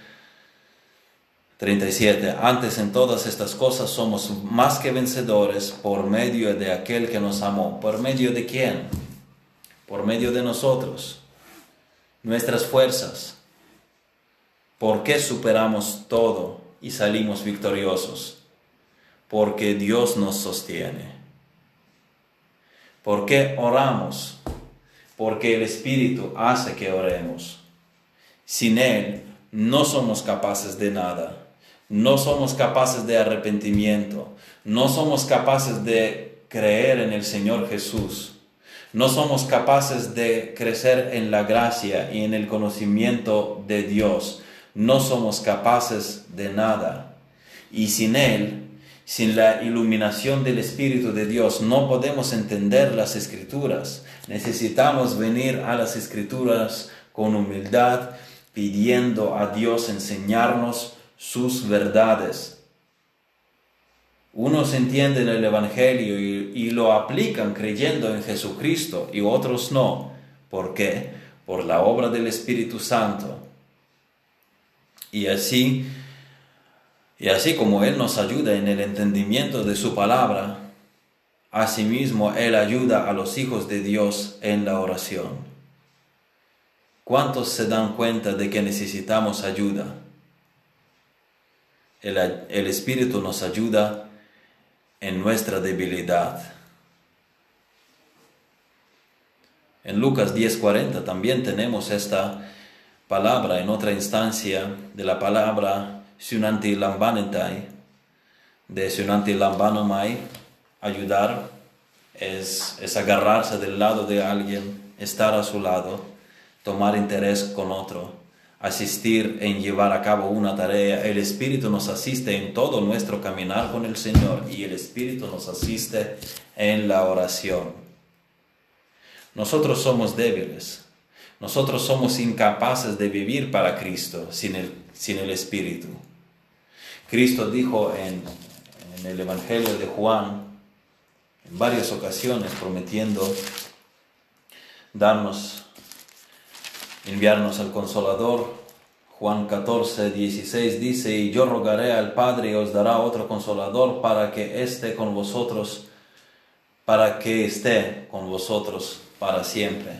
37. Antes en todas estas cosas somos más que vencedores por medio de aquel que nos amó. ¿Por medio de quién? Por medio de nosotros. Nuestras fuerzas. ¿Por qué superamos todo y salimos victoriosos? Porque Dios nos sostiene. ¿Por qué oramos? Porque el Espíritu hace que oremos. Sin Él no somos capaces de nada no somos capaces de arrepentimiento, no somos capaces de creer en el Señor Jesús, no somos capaces de crecer en la gracia y en el conocimiento de Dios, no somos capaces de nada. Y sin Él, sin la iluminación del Espíritu de Dios, no podemos entender las escrituras. Necesitamos venir a las escrituras con humildad, pidiendo a Dios enseñarnos sus verdades. Unos entienden el Evangelio y, lo aplican creyendo en Jesucristo y otros no. ¿Por qué? Por la obra del Espíritu Santo. Y así, y así como Él nos ayuda en el entendimiento de su palabra, asimismo Él ayuda a los hijos de Dios en la oración. ¿Cuántos se dan cuenta de que necesitamos ayuda? el, Espíritu nos ayuda en nuestra debilidad. En Lucas 10:40 también tenemos esta palabra en otra instancia de la palabra Sunanti Lambanetai, de Sunanti Lambanomai, ayudar es, es agarrarse del lado de alguien, estar a su lado, tomar interés con otro asistir en llevar a cabo una tarea. El Espíritu nos asiste en todo nuestro caminar con el Señor y el Espíritu nos asiste en la oración. Nosotros somos débiles. Nosotros somos incapaces de vivir para Cristo sin el, sin el Espíritu. Cristo dijo en, el Evangelio de Juan, en varias ocasiones, prometiendo darnos enviarnos al Consolador. Juan 14, 16 dice, y yo rogaré al Padre y os dará otro Consolador para que esté con vosotros, para que esté con vosotros para siempre.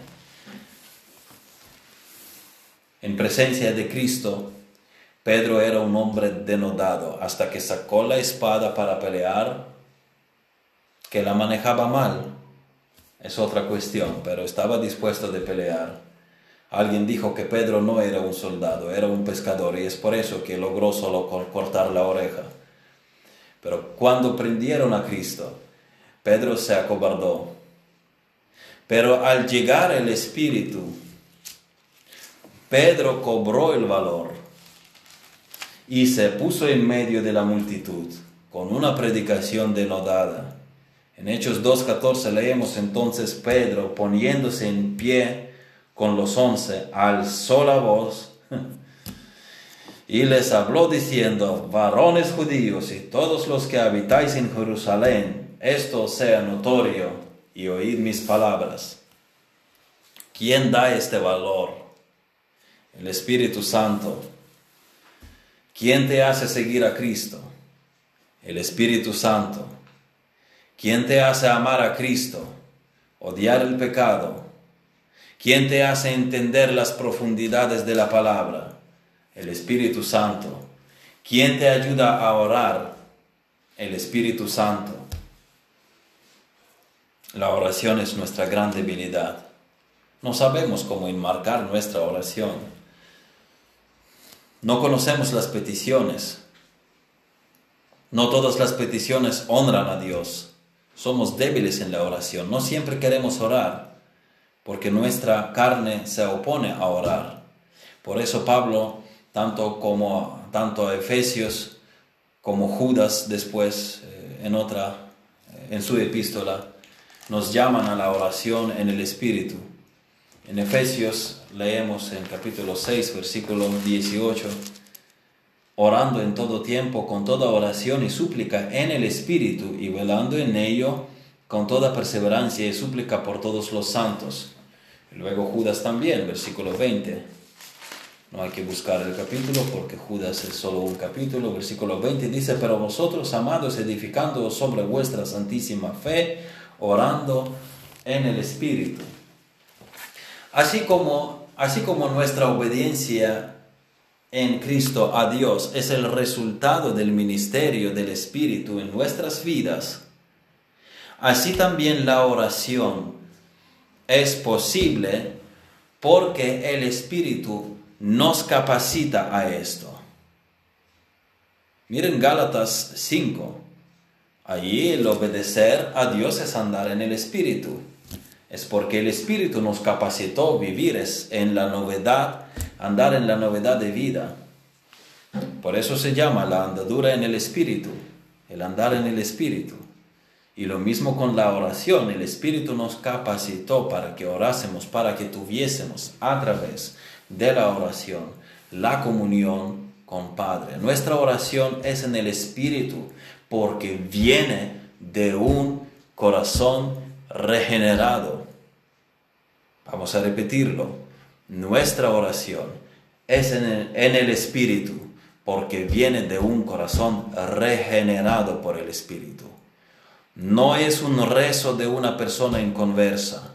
En presencia de Cristo, Pedro era un hombre denodado hasta que sacó la espada para pelear, que la manejaba mal. Es otra cuestión, pero estaba dispuesto de pelear. Alguien dijo que Pedro no era un soldado, era un pescador y es por eso que logró solo cortar la oreja. Pero cuando prendieron a Cristo, Pedro se acobardó. Pero al llegar el Espíritu, Pedro cobró el valor y se puso en medio de la multitud con una predicación denodada. En Hechos 2.14 leemos entonces Pedro poniéndose en pie con los once, alzó la voz y les habló diciendo, varones judíos y todos los que habitáis en Jerusalén, esto sea notorio y oíd mis palabras. ¿Quién da este valor? El Espíritu Santo. ¿Quién te hace seguir a Cristo? El Espíritu Santo. ¿Quién te hace amar a Cristo? Odiar el pecado ¿Quién te hace entender las profundidades de la palabra? El Espíritu Santo. ¿Quién te ayuda a orar? El Espíritu Santo. La oración es nuestra gran debilidad. No sabemos cómo enmarcar nuestra oración. No conocemos las peticiones. No todas las peticiones honran a Dios. Somos débiles en la oración. No siempre queremos orar porque nuestra carne se opone a orar. Por eso Pablo, tanto como tanto a Efesios como Judas después eh, en otra en su epístola nos llaman a la oración en el espíritu. En Efesios leemos en capítulo 6 versículo 18 orando en todo tiempo con toda oración y súplica en el Espíritu y velando en ello con toda perseverancia y súplica por todos los santos. luego Judas también, versículo 20. No hay que buscar el capítulo porque Judas es solo un capítulo. Versículo 20 dice, pero vosotros, amados, edificando sobre vuestra santísima fe, orando en el Espíritu. Así como, así como nuestra obediencia en Cristo a Dios es el resultado del ministerio del Espíritu en nuestras vidas, así también la oración es posible porque el Espíritu nos capacita a esto. Miren Gálatas 5. Allí el obedecer a Dios es andar en el Espíritu. Es porque el Espíritu nos capacitó vivir en la novedad, andar en la novedad de vida. Por eso se llama la andadura en el Espíritu, el andar en el Espíritu. Y lo mismo con la oración, el Espíritu nos capacitó para que orásemos, para que tuviésemos a través de la oración, la comunión con Padre. Nuestra oración es en el Espíritu porque viene de un corazón regenerado. Vamos a repetirlo. Nuestra oración es en el, en Espíritu porque viene de un corazón regenerado por el Espíritu. No es un rezo de una persona inconversa,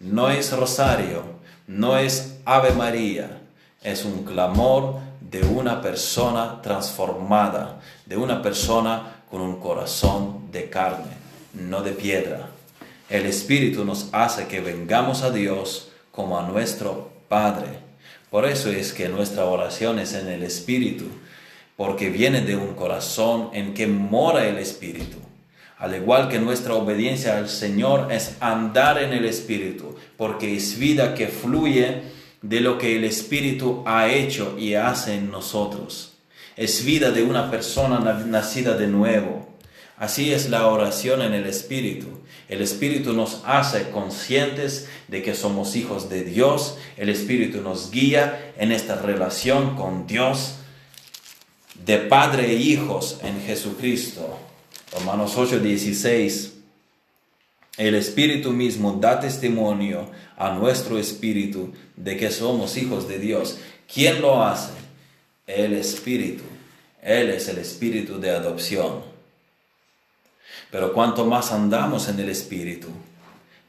no es rosario, no es Ave María, es un clamor de una persona transformada, de una persona con un corazón de carne, no de piedra. El Espíritu nos hace que vengamos a Dios como a nuestro Padre. Por eso es que nuestra oración es en el Espíritu, porque viene de un corazón en que mora el Espíritu. Al igual que nuestra obediencia al Señor es andar en el Espíritu, porque es vida que fluye de lo que el Espíritu ha hecho y hace en nosotros. Es vida de una persona nacida de nuevo. Así es la oración en el Espíritu. El Espíritu nos hace conscientes de que somos hijos de Dios. El Espíritu nos guía en esta relación con Dios de Padre e hijos en Jesucristo. Romanos 8, 16. El Espíritu mismo da testimonio a nuestro Espíritu de que somos hijos de Dios. ¿Quién lo hace? El Espíritu. Él es el Espíritu de adopción. Pero cuanto más andamos en el Espíritu,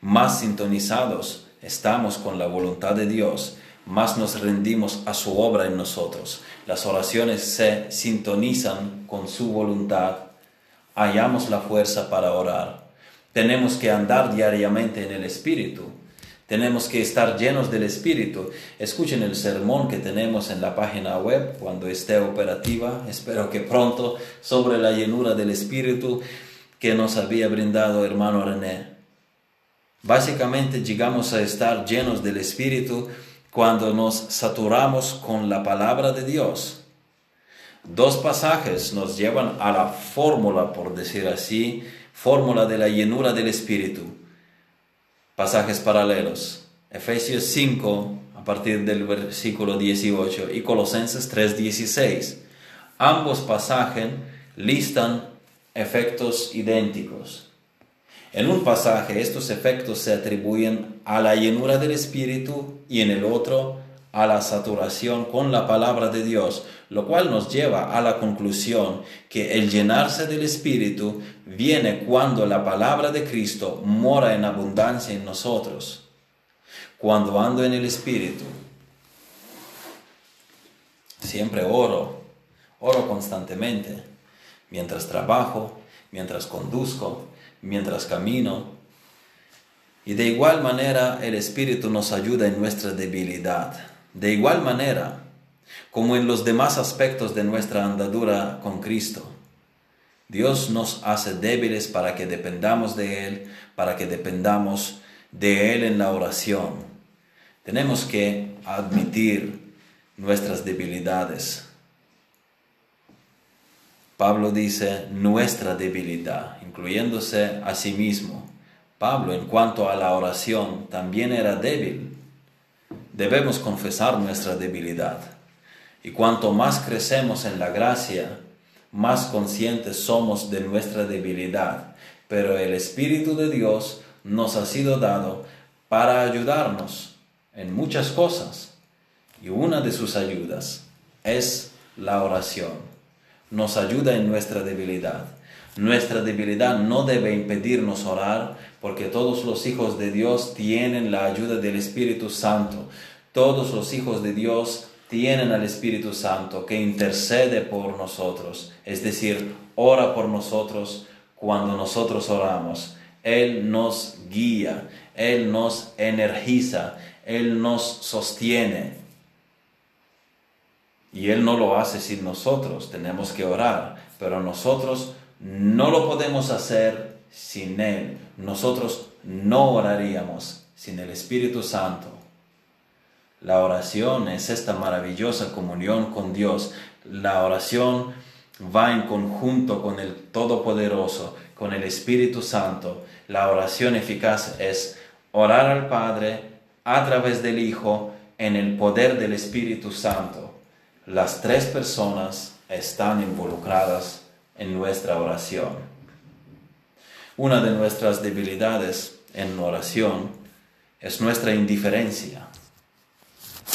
más sintonizados estamos con la voluntad de Dios, más nos rendimos a su obra en nosotros. Las oraciones se sintonizan con su voluntad hallamos la fuerza para orar. Tenemos que andar diariamente en el Espíritu. Tenemos que estar llenos del Espíritu. Escuchen el sermón que tenemos en la página web cuando esté operativa. Espero que pronto sobre la llenura del Espíritu que nos había brindado hermano René. Básicamente llegamos a estar llenos del Espíritu cuando nos saturamos con la palabra de Dios. Dos pasajes nos llevan a la fórmula, por decir así, fórmula de la llenura del Espíritu. Pasajes paralelos. Efesios 5, a partir del versículo 18, y Colosenses 3:16. Ambos pasajes listan efectos idénticos. En un pasaje estos efectos se atribuyen a la llenura del Espíritu y en el otro a la saturación con la palabra de Dios, lo cual nos lleva a la conclusión que el llenarse del Espíritu viene cuando la palabra de Cristo mora en abundancia en nosotros. Cuando ando en el Espíritu, siempre oro, oro constantemente, mientras trabajo, mientras conduzco, mientras camino. Y de igual manera el Espíritu nos ayuda en nuestra debilidad de igual manera, como en los demás aspectos de nuestra andadura con Cristo, Dios nos hace débiles para que dependamos de Él, para que dependamos de Él en la oración. Tenemos que admitir nuestras debilidades. Pablo dice nuestra debilidad, incluyéndose a sí mismo. Pablo, en cuanto a la oración, también era débil debemos confesar nuestra debilidad. Y cuanto más crecemos en la gracia, más conscientes somos de nuestra debilidad. Pero el Espíritu de Dios nos ha sido dado para ayudarnos en muchas cosas. Y una de sus ayudas es la oración. Nos ayuda en nuestra debilidad. Nuestra debilidad no debe impedirnos orar porque todos los hijos de Dios tienen la ayuda del Espíritu Santo. Todos los hijos de Dios tienen al Espíritu Santo que intercede por nosotros, es decir, ora por nosotros cuando nosotros oramos. Él nos guía, Él nos energiza, Él nos sostiene. Y Él no lo hace sin nosotros, tenemos que orar, pero nosotros no lo podemos hacer sin Él. Nosotros no oraríamos sin el Espíritu Santo. La oración es esta maravillosa comunión con Dios. La oración va en conjunto con el Todopoderoso, con el Espíritu Santo. La oración eficaz es orar al Padre a través del Hijo en el poder del Espíritu Santo. Las tres personas están involucradas en nuestra oración. Una de nuestras debilidades en oración es nuestra indiferencia.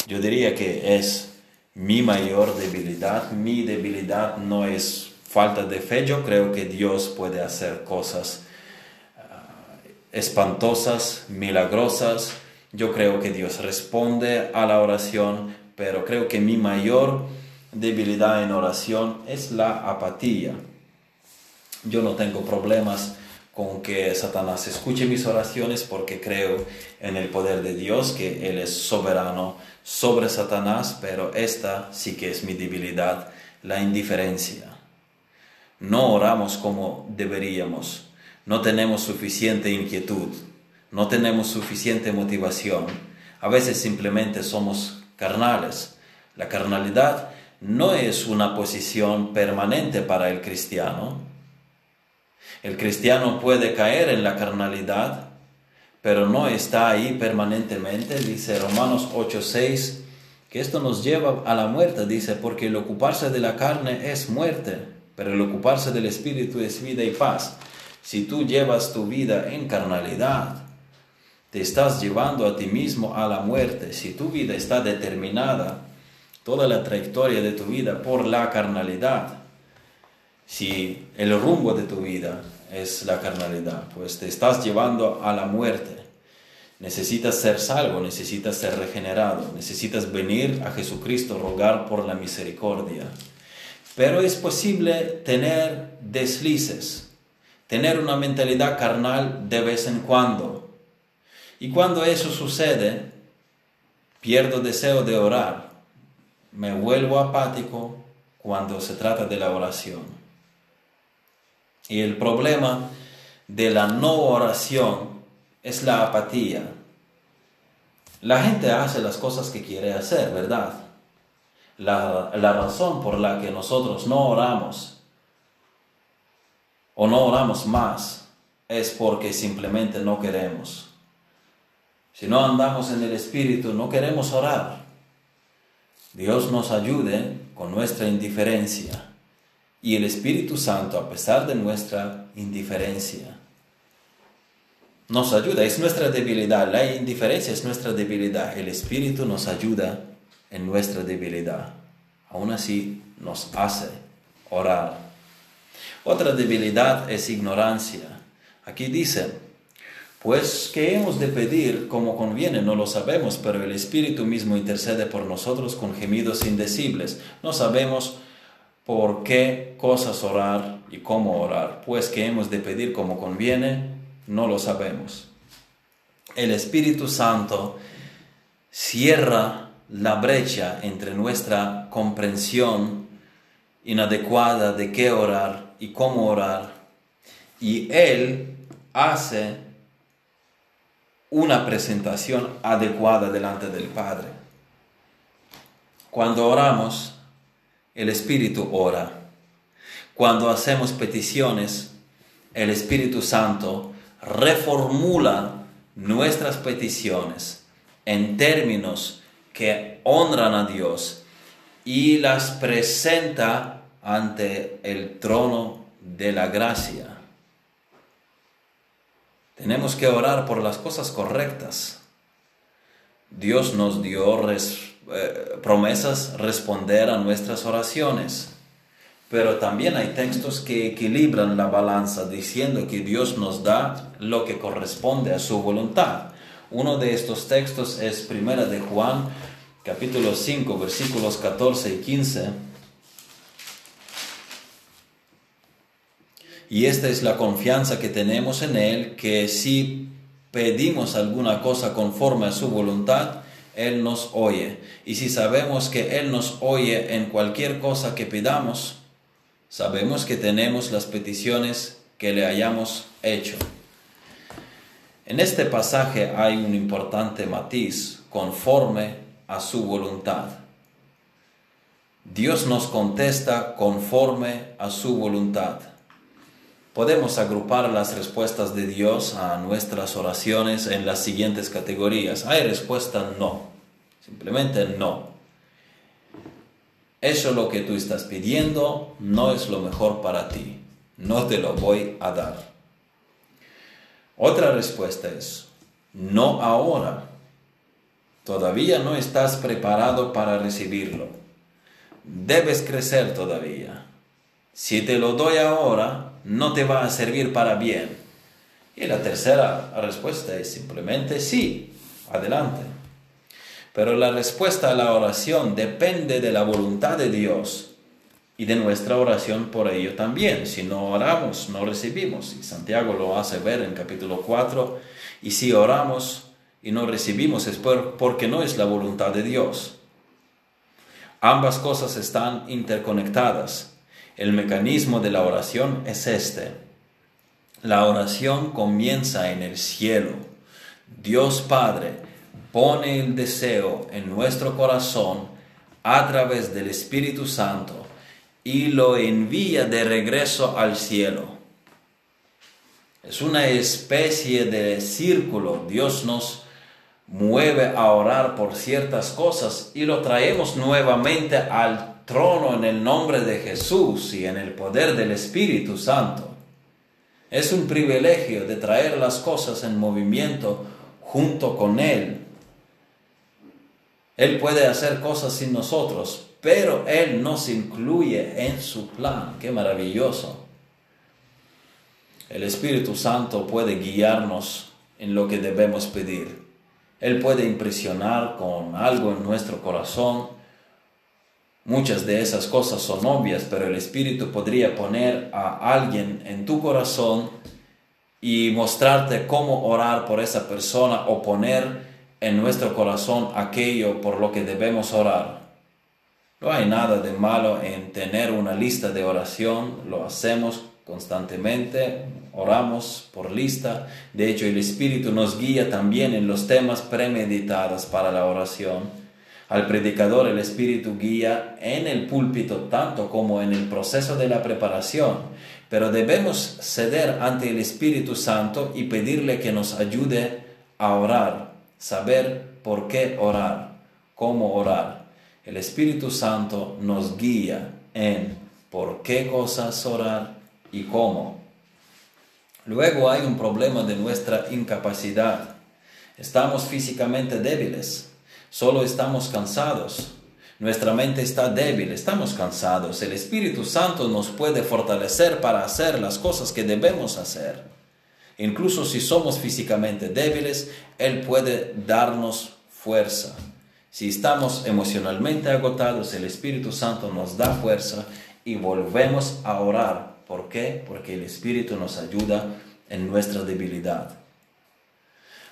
Yo diría que es mi mayor debilidad. Mi debilidad no es falta de fe. Yo creo que Dios puede hacer cosas ah, espantosas, milagrosas. Yo creo que Dios responde a la oración, pero creo que mi mayor debilidad en oración es la apatía. Yo no tengo problemas con que Satanás escuche mis oraciones porque creo en el poder de Dios, que Él es soberano sobre Satanás, pero esta sí que es mi debilidad, la indiferencia. No oramos como deberíamos, no tenemos suficiente inquietud, no tenemos suficiente motivación, a veces simplemente somos carnales. La carnalidad no es una posición permanente para el cristiano, el cristiano puede caer en la carnalidad, pero no está ahí permanentemente. Dice Romanos 8:6 que esto nos lleva a la muerte, dice, porque el ocuparse de la carne es muerte, pero el ocuparse del espíritu es vida y paz. Si tú llevas tu vida en carnalidad, te estás llevando a ti mismo a la muerte. Si tu vida está determinada, toda la trayectoria de tu vida por la carnalidad, si el rumbo de tu vida es la carnalidad, pues te estás llevando a la muerte. Necesitas ser salvo, necesitas ser regenerado, necesitas venir a Jesucristo, rogar por la misericordia. Pero es posible tener deslices, tener una mentalidad carnal de vez en cuando. Y cuando eso sucede, pierdo deseo de orar, me vuelvo apático cuando se trata de la oración. Y el problema de la no oración es la apatía. La gente hace las cosas que quiere hacer, ¿verdad? La, razón por la que nosotros no oramos o no oramos más es porque simplemente no queremos. Si no andamos en el Espíritu, no queremos orar. Dios nos ayude con nuestra indiferencia y el Espíritu Santo, a pesar de nuestra indiferencia, nos ayuda. Es nuestra debilidad. La indiferencia es nuestra debilidad. El Espíritu nos ayuda en nuestra debilidad. Aún así nos hace orar. Otra debilidad es ignorancia. Aquí dice, pues que hemos de pedir como conviene, no lo sabemos, pero el Espíritu mismo intercede por nosotros con gemidos indecibles. No sabemos por qué cosas orar y cómo orar, pues que hemos de pedir como conviene, no lo sabemos. El Espíritu Santo cierra la brecha entre nuestra comprensión inadecuada de qué orar y cómo orar, y Él hace una presentación adecuada delante del Padre. Cuando oramos, el Espíritu ora. Cuando hacemos peticiones, el Espíritu Santo reformula nuestras peticiones en términos que honran a Dios y las presenta ante el trono de la gracia. Tenemos que orar por las cosas correctas. Dios nos dio eh, promesas responder a nuestras oraciones. Pero también hay textos que equilibran la balanza diciendo que Dios nos da lo que corresponde a su voluntad. Uno de estos textos es Primera de Juan, capítulo 5, versículos 14 y 15. Y esta es la confianza que tenemos en Él, que si pedimos alguna cosa conforme a su voluntad, Él nos oye. Y si sabemos que Él nos oye en cualquier cosa que pidamos, sabemos que tenemos las peticiones que le hayamos hecho. En este pasaje hay un importante matiz conforme a su voluntad. Dios nos contesta conforme a su voluntad. Podemos agrupar las respuestas de Dios a nuestras oraciones en las siguientes categorías. Hay respuesta no, simplemente no. Eso lo que tú estás pidiendo no es lo mejor para ti. No te lo voy a dar. Otra respuesta es, no ahora. Todavía no estás preparado para recibirlo. Debes crecer todavía. Si te lo doy ahora, no te va a servir para bien. Y la tercera respuesta es simplemente sí, adelante. Pero la respuesta a la oración depende de la voluntad de Dios y de nuestra oración por ello también. Si no oramos, no recibimos. Y Santiago lo hace ver en capítulo 4. Y si oramos y no recibimos es porque no es la voluntad de Dios. Ambas cosas están interconectadas. El mecanismo de la oración es este. La oración comienza en el cielo. Dios Padre pone el deseo en nuestro corazón a través del Espíritu Santo y lo envía de regreso al cielo. Es una especie de círculo. Dios nos mueve a orar por ciertas cosas y lo traemos nuevamente al trono en el nombre de Jesús y en el poder del Espíritu Santo. Es un privilegio de traer las cosas en movimiento junto con Él él puede hacer cosas sin nosotros, pero Él nos incluye en su plan. Qué maravilloso. El Espíritu Santo puede guiarnos en lo que debemos pedir. Él puede impresionar con algo en nuestro corazón. Muchas de esas cosas son obvias, pero el Espíritu podría poner a alguien en tu corazón y mostrarte cómo orar por esa persona o poner en nuestro corazón aquello por lo que debemos orar. No hay nada de malo en tener una lista de oración, lo hacemos constantemente, oramos por lista. De hecho, el Espíritu nos guía también en los temas premeditados para la oración. Al predicador el Espíritu guía en el púlpito tanto como en el proceso de la preparación, pero debemos ceder ante el Espíritu Santo y pedirle que nos ayude a orar saber por qué orar, cómo orar. El Espíritu Santo nos guía en por qué cosas orar y cómo. Luego hay un problema de nuestra incapacidad. Estamos físicamente débiles, solo estamos cansados. Nuestra mente está débil, estamos cansados. El Espíritu Santo nos puede fortalecer para hacer las cosas que debemos hacer. Incluso si somos físicamente débiles, Él puede darnos fuerza. Si estamos emocionalmente agotados, el Espíritu Santo nos da fuerza y volvemos a orar. ¿Por qué? Porque el Espíritu nos ayuda en nuestra debilidad.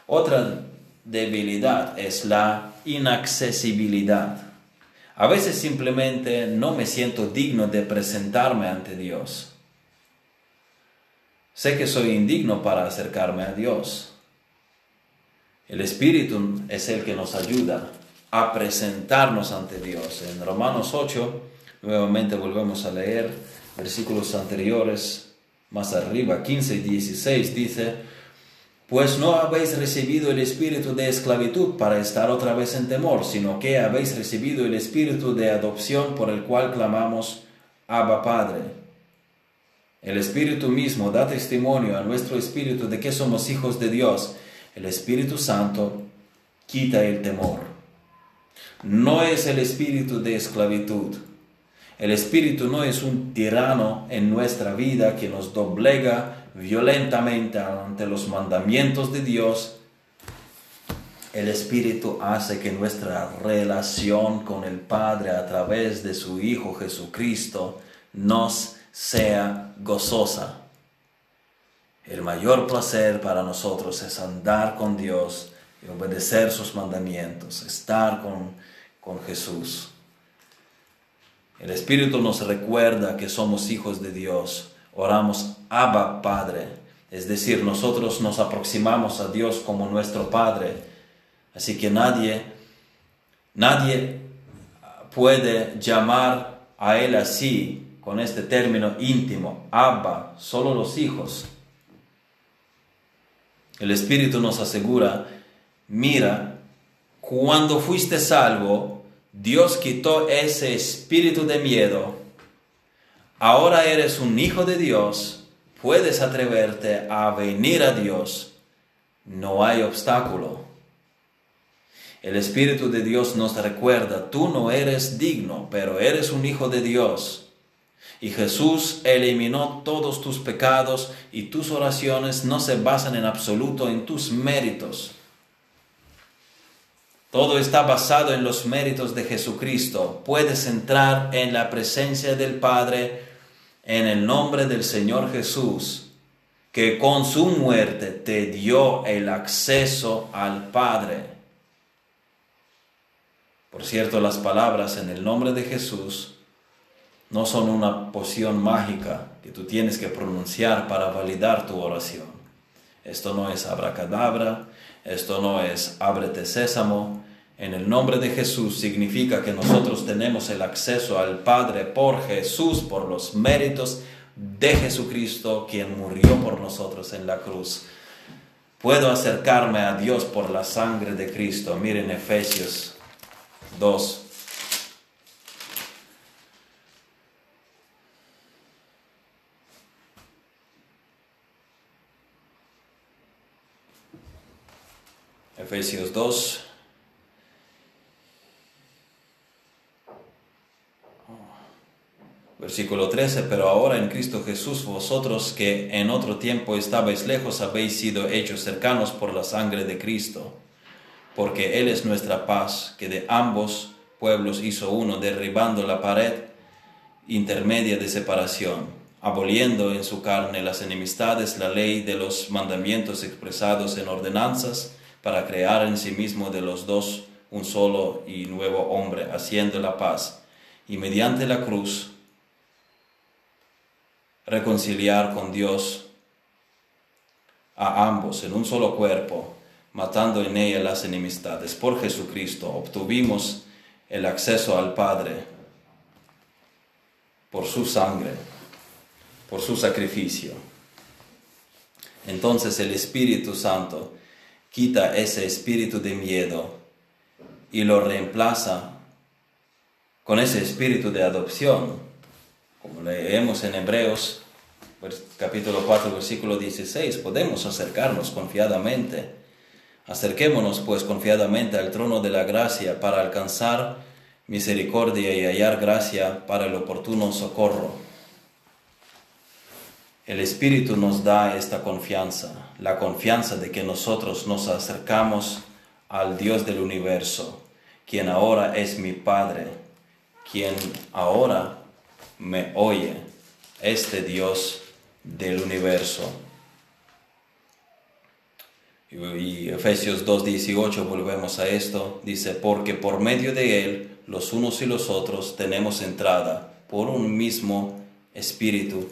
Otra debilidad es la inaccesibilidad. A veces simplemente no me siento digno de presentarme ante Dios. Sé que soy indigno para acercarme a Dios. El Espíritu es el que nos ayuda a presentarnos ante Dios. En Romanos 8, nuevamente volvemos a leer versículos anteriores, más arriba, 15 y 16, dice, Pues no habéis recibido el espíritu de esclavitud para estar otra vez en temor, sino que habéis recibido el espíritu de adopción por el cual clamamos Abba Padre. El espíritu mismo da testimonio a nuestro espíritu de que somos hijos de Dios. El Espíritu Santo quita el temor. No es el espíritu de esclavitud. El espíritu no es un tirano en nuestra vida que nos doblega violentamente ante los mandamientos de Dios, el Espíritu hace que nuestra relación con el Padre a través de su Hijo Jesucristo nos sea gozosa. El mayor placer para nosotros es andar con Dios y obedecer sus mandamientos, estar con, con Jesús. El Espíritu nos recuerda que somos hijos de Dios oramos Abba Padre, es decir, nosotros nos aproximamos a Dios como nuestro Padre. Así que nadie, nadie puede llamar a Él así, con este término íntimo, Abba, solo los hijos. El Espíritu nos asegura, mira, cuando fuiste salvo, Dios quitó ese espíritu de miedo ahora eres un hijo de Dios, puedes atreverte a venir a Dios. No hay obstáculo. El Espíritu de Dios nos recuerda, tú no eres digno, pero eres un hijo de Dios. Y Jesús eliminó todos tus pecados y tus oraciones no se basan en absoluto en tus méritos. Todo está basado en los méritos de Jesucristo. Puedes entrar en la presencia del Padre en el nombre del Señor Jesús, que con su muerte te dio el acceso al Padre. Por cierto, las palabras en el nombre de Jesús no son una poción mágica que tú tienes que pronunciar para validar tu oración. Esto no es abracadabra, esto no es ábrete sésamo, en el nombre de Jesús significa que nosotros tenemos el acceso al Padre por Jesús, por los méritos de Jesucristo, quien murió por nosotros en la cruz. Puedo acercarme a Dios por la sangre de Cristo. Miren Efesios 2. Efesios 2. Versículo 13, pero ahora en Cristo Jesús vosotros que en otro tiempo estabais lejos habéis sido hechos cercanos por la sangre de Cristo, porque Él es nuestra paz, que de ambos pueblos hizo uno, derribando la pared intermedia de separación, aboliendo en su carne las enemistades, la ley de los mandamientos expresados en ordenanzas, para crear en sí mismo de los dos un solo y nuevo hombre, haciendo la paz, y mediante la cruz, reconciliar con Dios a ambos en un solo cuerpo, matando en ella las enemistades. Por Jesucristo obtuvimos el acceso al Padre por su sangre, por su sacrificio. Entonces el Espíritu Santo quita ese espíritu de miedo y lo reemplaza con ese espíritu de adopción como leemos en Hebreos capítulo 4 versículo 16, podemos acercarnos confiadamente. Acerquémonos pues confiadamente al trono de la gracia para alcanzar misericordia y hallar gracia para el oportuno socorro. El Espíritu nos da esta confianza, la confianza de que nosotros nos acercamos al Dios del universo, quien ahora es mi Padre, quien ahora me oye este Dios del universo. Y Efesios 2.18 volvemos a esto, dice, porque por medio de Él los unos y los otros tenemos entrada por un mismo espíritu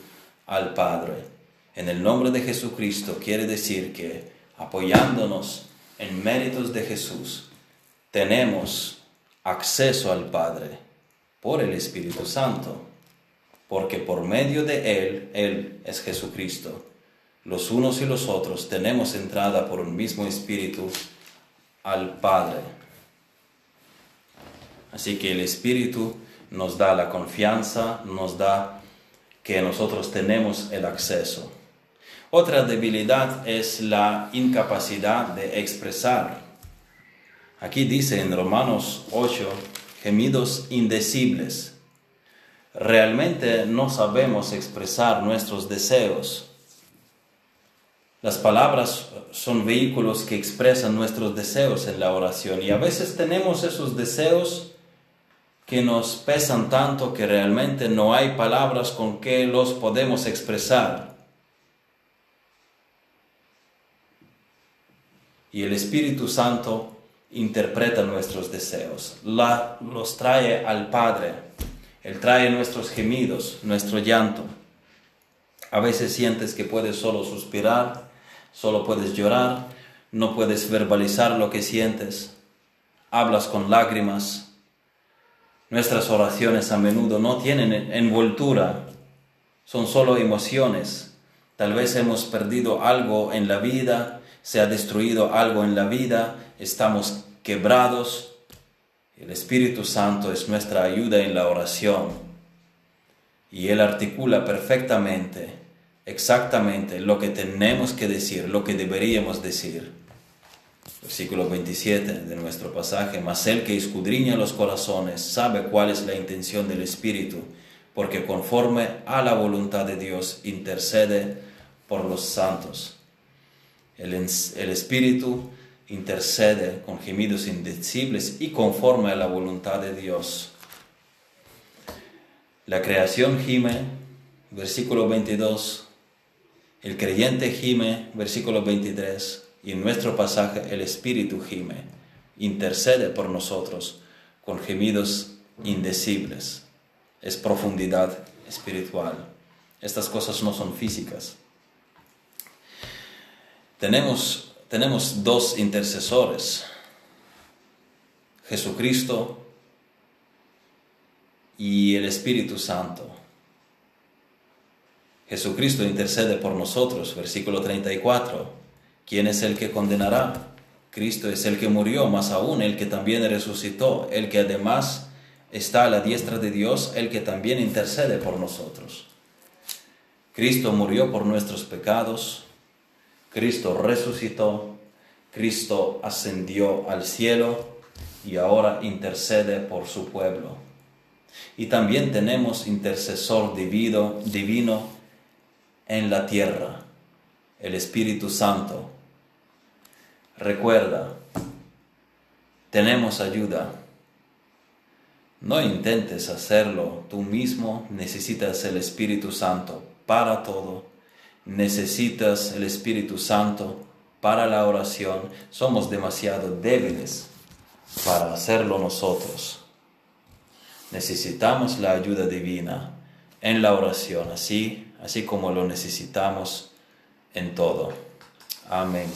al Padre. En el nombre de Jesucristo quiere decir que apoyándonos en méritos de Jesús, tenemos acceso al Padre por el Espíritu Santo porque por medio de Él, Él es Jesucristo, los unos y los otros tenemos entrada por un mismo espíritu al Padre. Así que el espíritu nos da la confianza, nos da que nosotros tenemos el acceso. Otra debilidad es la incapacidad de expresar. Aquí dice en Romanos 8, gemidos indecibles. Realmente no sabemos expresar nuestros deseos. Las palabras son vehículos que expresan nuestros deseos en la oración y a veces tenemos esos deseos que nos pesan tanto que realmente no hay palabras con que los podemos expresar. Y el Espíritu Santo interpreta nuestros deseos, los trae al Padre. Él trae nuestros gemidos, nuestro llanto. A veces sientes que puedes solo suspirar, Solo puedes llorar, no puedes verbalizar lo que sientes, hablas con lágrimas. Nuestras oraciones a menudo no tienen envoltura, son solo emociones. Tal vez hemos perdido algo en la vida, se ha destruido algo en la vida, estamos quebrados. El Espíritu Santo es nuestra ayuda en la oración y Él articula perfectamente exactamente lo que tenemos que decir, lo que deberíamos decir. Versículo 27 de nuestro pasaje, mas el que escudriña los corazones sabe cuál es la intención del Espíritu, porque conforme a la voluntad de Dios intercede por los santos. El, el Espíritu intercede con gemidos indecibles y conforme a la voluntad de Dios. La creación gime, versículo 22, el creyente gime, versículo 23, y en nuestro pasaje el Espíritu gime, intercede por nosotros con gemidos indecibles. Es profundidad espiritual. Estas cosas no son físicas. Tenemos, tenemos dos intercesores, Jesucristo y el Espíritu Santo. Jesucristo intercede por nosotros, versículo 34. ¿Quién es el que condenará? Cristo es el que murió, más aún el que también resucitó, el que además está a la diestra de Dios, el que también intercede por nosotros. Cristo murió por nuestros pecados, Cristo resucitó, Cristo ascendió al cielo y ahora intercede por su pueblo. Y también tenemos intercesor divino, divino en la tierra, el Espíritu Santo. Recuerda, tenemos ayuda. No intentes hacerlo tú mismo, necesitas el Espíritu Santo para todo. Necesitas el Espíritu Santo para la oración. Somos demasiado débiles para hacerlo nosotros. Necesitamos la ayuda divina en la oración, así, así como lo necesitamos en todo. Amén.